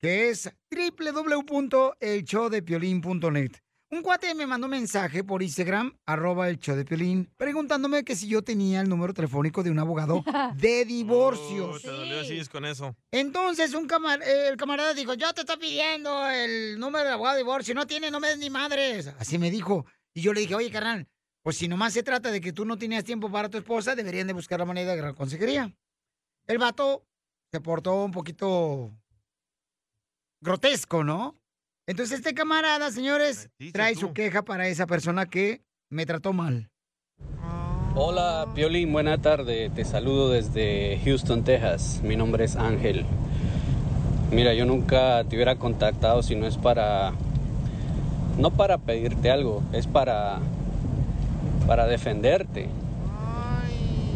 que es www.elshowdepiolín.net. Un cuate me mandó un mensaje por Instagram, arroba el show de Piolín, preguntándome que si yo tenía el número telefónico de un abogado de divorcios. Oh, te dolió así con eso. Entonces un camar- el camarada dijo, yo te estoy pidiendo el número de abogado de divorcio, no tiene, no me des ni madres. Así me dijo. Y yo le dije, oye, carnal, pues si nomás se trata de que tú no tenías tiempo para tu esposa, deberían de buscar la manera de la consejería. El vato se portó un poquito grotesco, ¿no? Entonces este camarada, señores, trae su queja para esa persona que me trató mal. Hola, Piolín, buena tarde. Te saludo desde Houston, Texas. Mi nombre es Ángel. Mira, yo nunca te hubiera contactado si no es para... No para pedirte algo, es para... Para defenderte.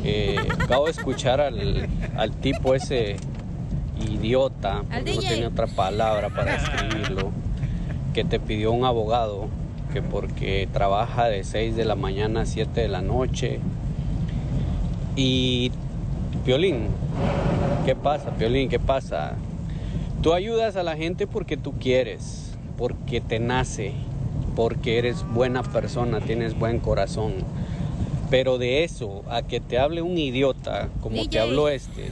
Eh, acabo de escuchar al, al tipo ese idiota, Al porque no tenía otra palabra para describirlo, que te pidió un abogado, que porque trabaja de 6 de la mañana a 7 de la noche. Y, Piolín, ¿qué pasa, Piolín? ¿Qué pasa? Tú ayudas a la gente porque tú quieres, porque te nace, porque eres buena persona, tienes buen corazón. Pero de eso, a que te hable un idiota como te habló este,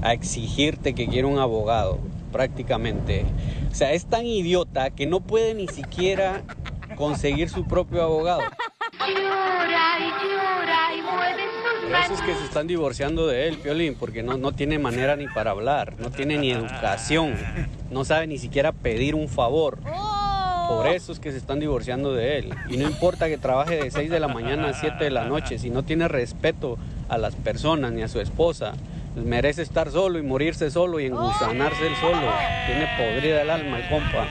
a exigirte que quiere un abogado, prácticamente. O sea, es tan idiota que no puede ni siquiera conseguir su propio abogado. Llora y llora y mueve sus Por eso es que se están divorciando de él, Piolín, porque no, no tiene manera ni para hablar, no tiene ni educación, no sabe ni siquiera pedir un favor. Por eso es que se están divorciando de él. Y no importa que trabaje de 6 de la mañana a 7 de la noche, si no tiene respeto a las personas ni a su esposa, merece estar solo y morirse solo y engusanarse él solo. Tiene podrida el alma el compa.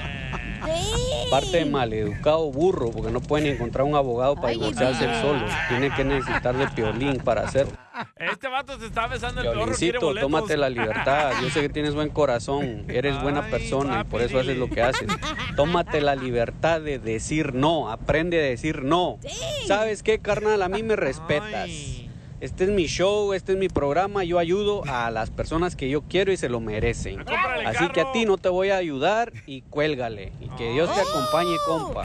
Parte de maleducado burro, porque no puede ni encontrar un abogado para divorciarse él solo. Tiene que necesitar de piolín para hacerlo. Este vato se está besando el quiere boletos. tómate la libertad. Yo sé que tienes buen corazón, eres buena persona y por eso haces lo que haces. Tómate la libertad de decir no, aprende a decir no. ¿Sabes qué, carnal? A mí me respetas. Este es mi show, este es mi programa, yo ayudo a las personas que yo quiero y se lo merecen. Así que a ti no te voy a ayudar y cuélgale. Y que Dios te acompañe, compa.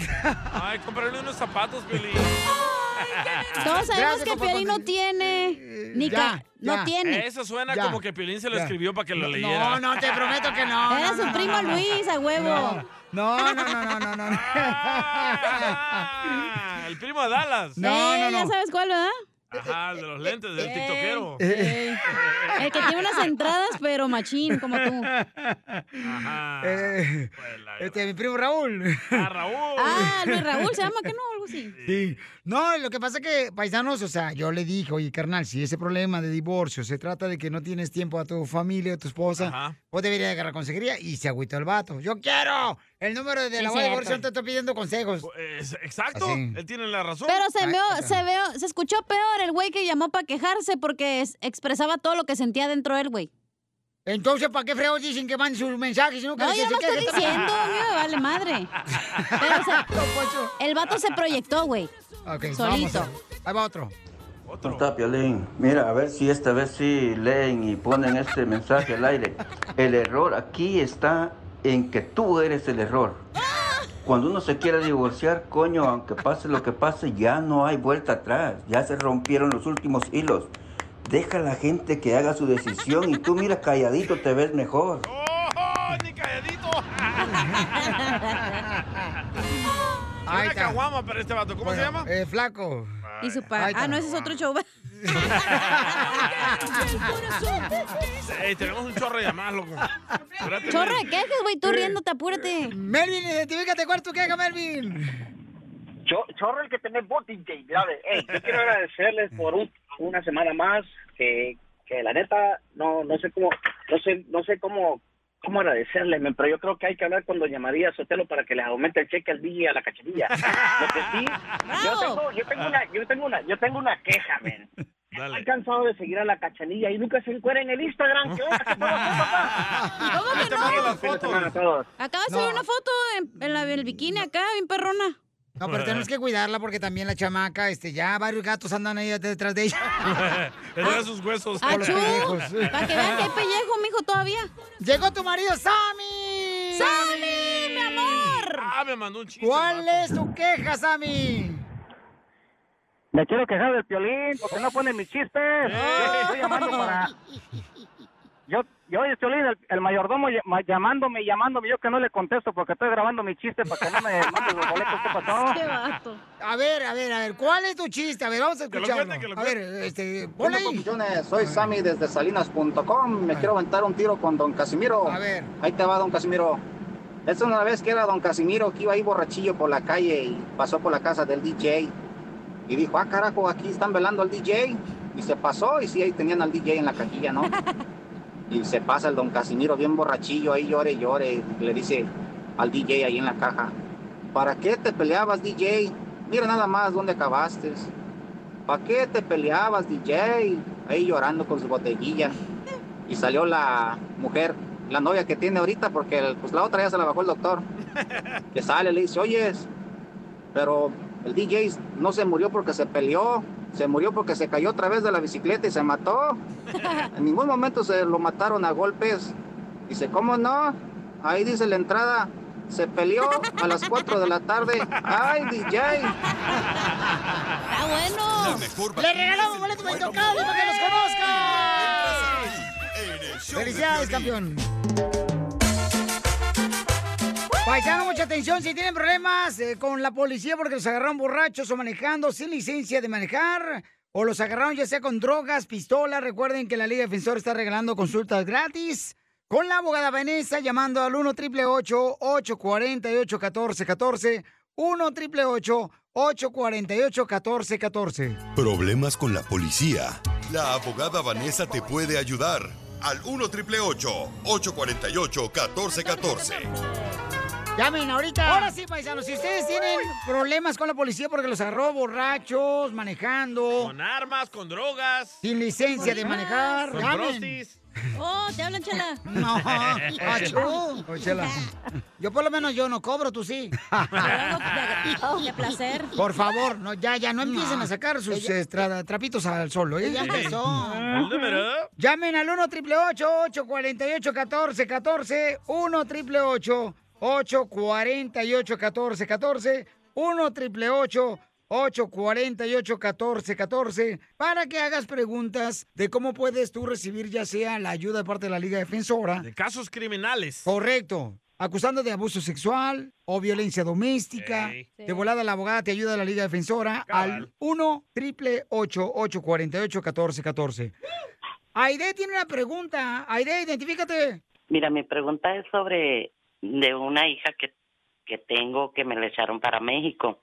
Ay, cómprale unos zapatos, Piolín. Todos sabemos Gracias, que Piolín no tiene. Ni Ya, ca- no tiene. Eso suena Ya. como que Piolín se lo Ya. escribió para que lo leyera. No, no, te prometo que no. Era no, su no, primo no, no. Luis, a huevo. No, no, no, no, no, no. no. El primo de Dallas. Eh, Ya sabes cuál, ¿verdad? Ajá, el de los lentes, del tiktokero. Ey. El que tiene unas entradas, pero machín, como tú. Ajá. Eh, este, mi primo Raúl. Ah, Raúl. Ah, Luis Raúl se llama, que no? Algo así. Sí. No, lo que pasa es que, paisanos, o sea, yo le dije, oye, carnal, si ese problema de divorcio se trata de que no tienes tiempo a tu familia, a tu esposa, vos deberías agarrar consejería y se agüitó el vato. ¡Yo quiero! El número de Sí, la de divorcio te estoy pidiendo consejos. Es- exacto, Así. él tiene la razón. Pero se veo, se veo, se escuchó peor el güey que llamó para quejarse porque es- expresaba todo lo que sentía dentro del güey. Entonces, ¿para qué freos dicen que manden sus mensajes? No, No, yo no estoy diciendo, a mí me vale madre. Pero se- el vato se proyectó, güey. Ok, Solito. vamos Ahí va otro. ¿Cómo está, Piolín? Mira, a ver si esta vez sí leen y ponen este mensaje al aire. El error aquí está en que tú eres el error. Cuando uno se quiere divorciar, coño, aunque pase lo que pase, ya no hay vuelta atrás. Ya se rompieron los últimos hilos. Deja a la gente que haga su decisión y tú mira calladito te ves mejor. ¡Oh, ni calladito! Ahí Una caguama para este vato. ¿Cómo se llama? Eh, flaco. Y su pa- Ahí está. Ah, no, ese es otro show. Ey, tenemos un chorro de llamadas, loco. Espérate, Chorro de quejas, güey, tú riéndote, apúrate. Melvin, identifícate, ¿cuál es tu queja, Melvin? Cho- chorro el que tenés voting, Jay. Mira, ve, ey, yo quiero agradecerles por un- una semana más que, que la neta no no sé cómo no sé no sé cómo cómo agradecerles, men, pero yo creo que hay que hablar con doña María Sotelo para que les aumente el cheque al día y a la cachanilla. Lo que sí, yo tengo, yo tengo una yo tengo una yo tengo una queja, men. Estoy cansado de seguir a la cachanilla y nunca se encuentra en el Instagram. ¿Qué onda? ¿Qué pasó, ¿Cómo que no? Acaba de subir una foto en, en la, en el bikini acá, bien perrona. No, pero tenemos que cuidarla porque también la chamaca, este, ya varios gatos andan ahí detrás de ella. Tendrá sus huesos. Pellejos. Para que vean que hay pellejo, mijo, todavía. Llegó tu marido, Sammy. ¡Sammy, mi amor! Ah, me mandó un chiste. ¿Cuál es tu queja, Sammy? Me quiero quejar del piolín porque no pone mis chistes. Yo estoy llamando para. Yo, yo oye, Piolín, el, el mayordomo ll- llamándome y llamándome, yo que no le contesto porque estoy grabando mi chiste para que no me mande los boletos. ¿Qué pasó? Qué vato. A ver, a ver, a ver, ¿cuál es tu chiste? A ver, vamos a Que lo escucharlo. cuente, que lo a ver, este, ponle ahí. Soy Sammy desde salinas.com. Me quiero aventar un tiro con don Casimiro. A ver. Ahí te va, don Casimiro. Es una vez que era don Casimiro que iba ahí borrachillo por la calle y pasó por la casa del DJ. Y dijo, ah, carajo, aquí están velando al DJ. Y se pasó y sí, ahí tenían al DJ en la cajilla, ¿no? Y se pasa el don Casimiro bien borrachillo ahí, llore, llore. Y le dice al DJ ahí en la caja, ¿para qué te peleabas, DJ? Mira nada más dónde acabaste. ¿Para qué te peleabas, DJ? Ahí llorando con su botellilla. Y salió la mujer, la novia que tiene ahorita, porque pues, la otra ya se la bajó el doctor. Que sale, le dice, oyes, pero el DJ no se murió porque se peleó, se murió porque se cayó otra vez de la bicicleta y se mató. En ningún momento se lo mataron a golpes. Dice, ¿cómo no? Ahí dice la entrada, se peleó a las 4 de la tarde. ¡Ay, DJ! ¡Está bueno! mejor ¡Le regalamos boletos para Intocable para que los conozcan! Felicidades, campeón. Paisano, mucha atención. Si tienen problemas eh, con la policía porque los agarraron borrachos o manejando sin licencia de manejar, o los agarraron ya sea con drogas, pistolas, recuerden que la Liga Defensor está regalando consultas gratis con la abogada Vanessa llamando al 1 888 848 1414 1 888 848 1414 Problemas con la policía. La abogada Vanessa te puede ayudar. Al 1 888 848 1414 Llamen ahorita. Ahora sí, paisanos, si ustedes tienen problemas con la policía porque los agarró borrachos, manejando, Con armas, con drogas. sin licencia de manejar, Con llamen. Oh, te hablan, chela. No, achú. Oh, chela. Yo por lo menos yo no cobro, tú sí. De placer. Por favor, no, ya, ya, no empiecen a sacar sus eh, tra- trapitos al sol, ¿eh? Ella empezó. El número. Llamen al 1 888 848 1414 1 888 848 1414 1 888 848 1414 para que hagas preguntas de cómo puedes tú recibir ya sea la ayuda de parte de la Liga Defensora. De casos criminales. Correcto. Acusando de abuso sexual o violencia doméstica. Ey. De volada la abogada te ayuda a la Liga Defensora al 1 888 848 1414 Aide tiene una pregunta. Aide, identifícate. Mira, mi pregunta es sobre de una hija que, que tengo que me la echaron para México.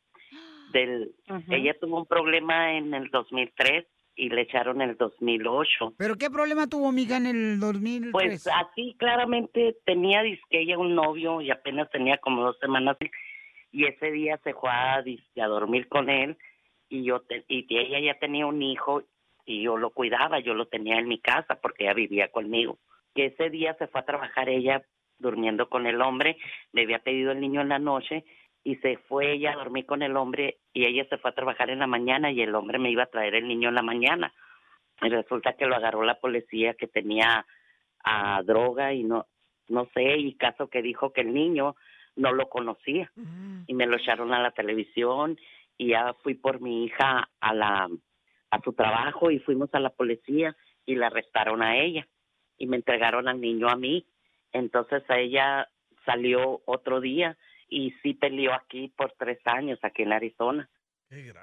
Del, Ella tuvo un problema en el 2003 y le echaron en el 2008. ¿Pero qué problema tuvo, mija, en el 2003? Pues así claramente tenía disque ella un novio y apenas tenía como dos semanas y ese día se fue a, disque a dormir con él y yo te- y ella ya tenía un hijo y yo lo cuidaba, yo lo tenía en mi casa porque ella vivía conmigo. Que ese día se fue a trabajar ella durmiendo con el hombre, le había pedido el niño en la noche y se fue ella a dormir con el hombre y ella se fue a trabajar en la mañana y el hombre me iba a traer el niño en la mañana. Y resulta que lo agarró la policía que tenía a droga y no no sé y caso que dijo que el niño no lo conocía. Y me lo echaron a la televisión y ya fui por mi hija a la a su trabajo y fuimos a la policía y la arrestaron a ella. Y me entregaron al niño a mí entonces a ella salió otro día y sí peleó aquí por tres años aquí en Arizona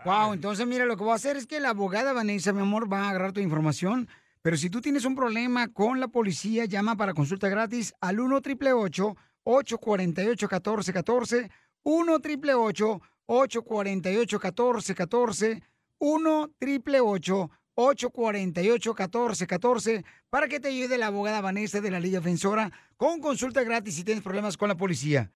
Wow, entonces mira, lo que voy a hacer es que la abogada Vanessa, mi amor, va a agarrar tu información. Pero si tú tienes un problema con la policía, llama para consulta gratis al 1 888 848 1414 1 888 848 1414 1 888 848 1414 para que te ayude la abogada Vanessa de la Liga Defensora con consulta gratis si tienes problemas con la policía.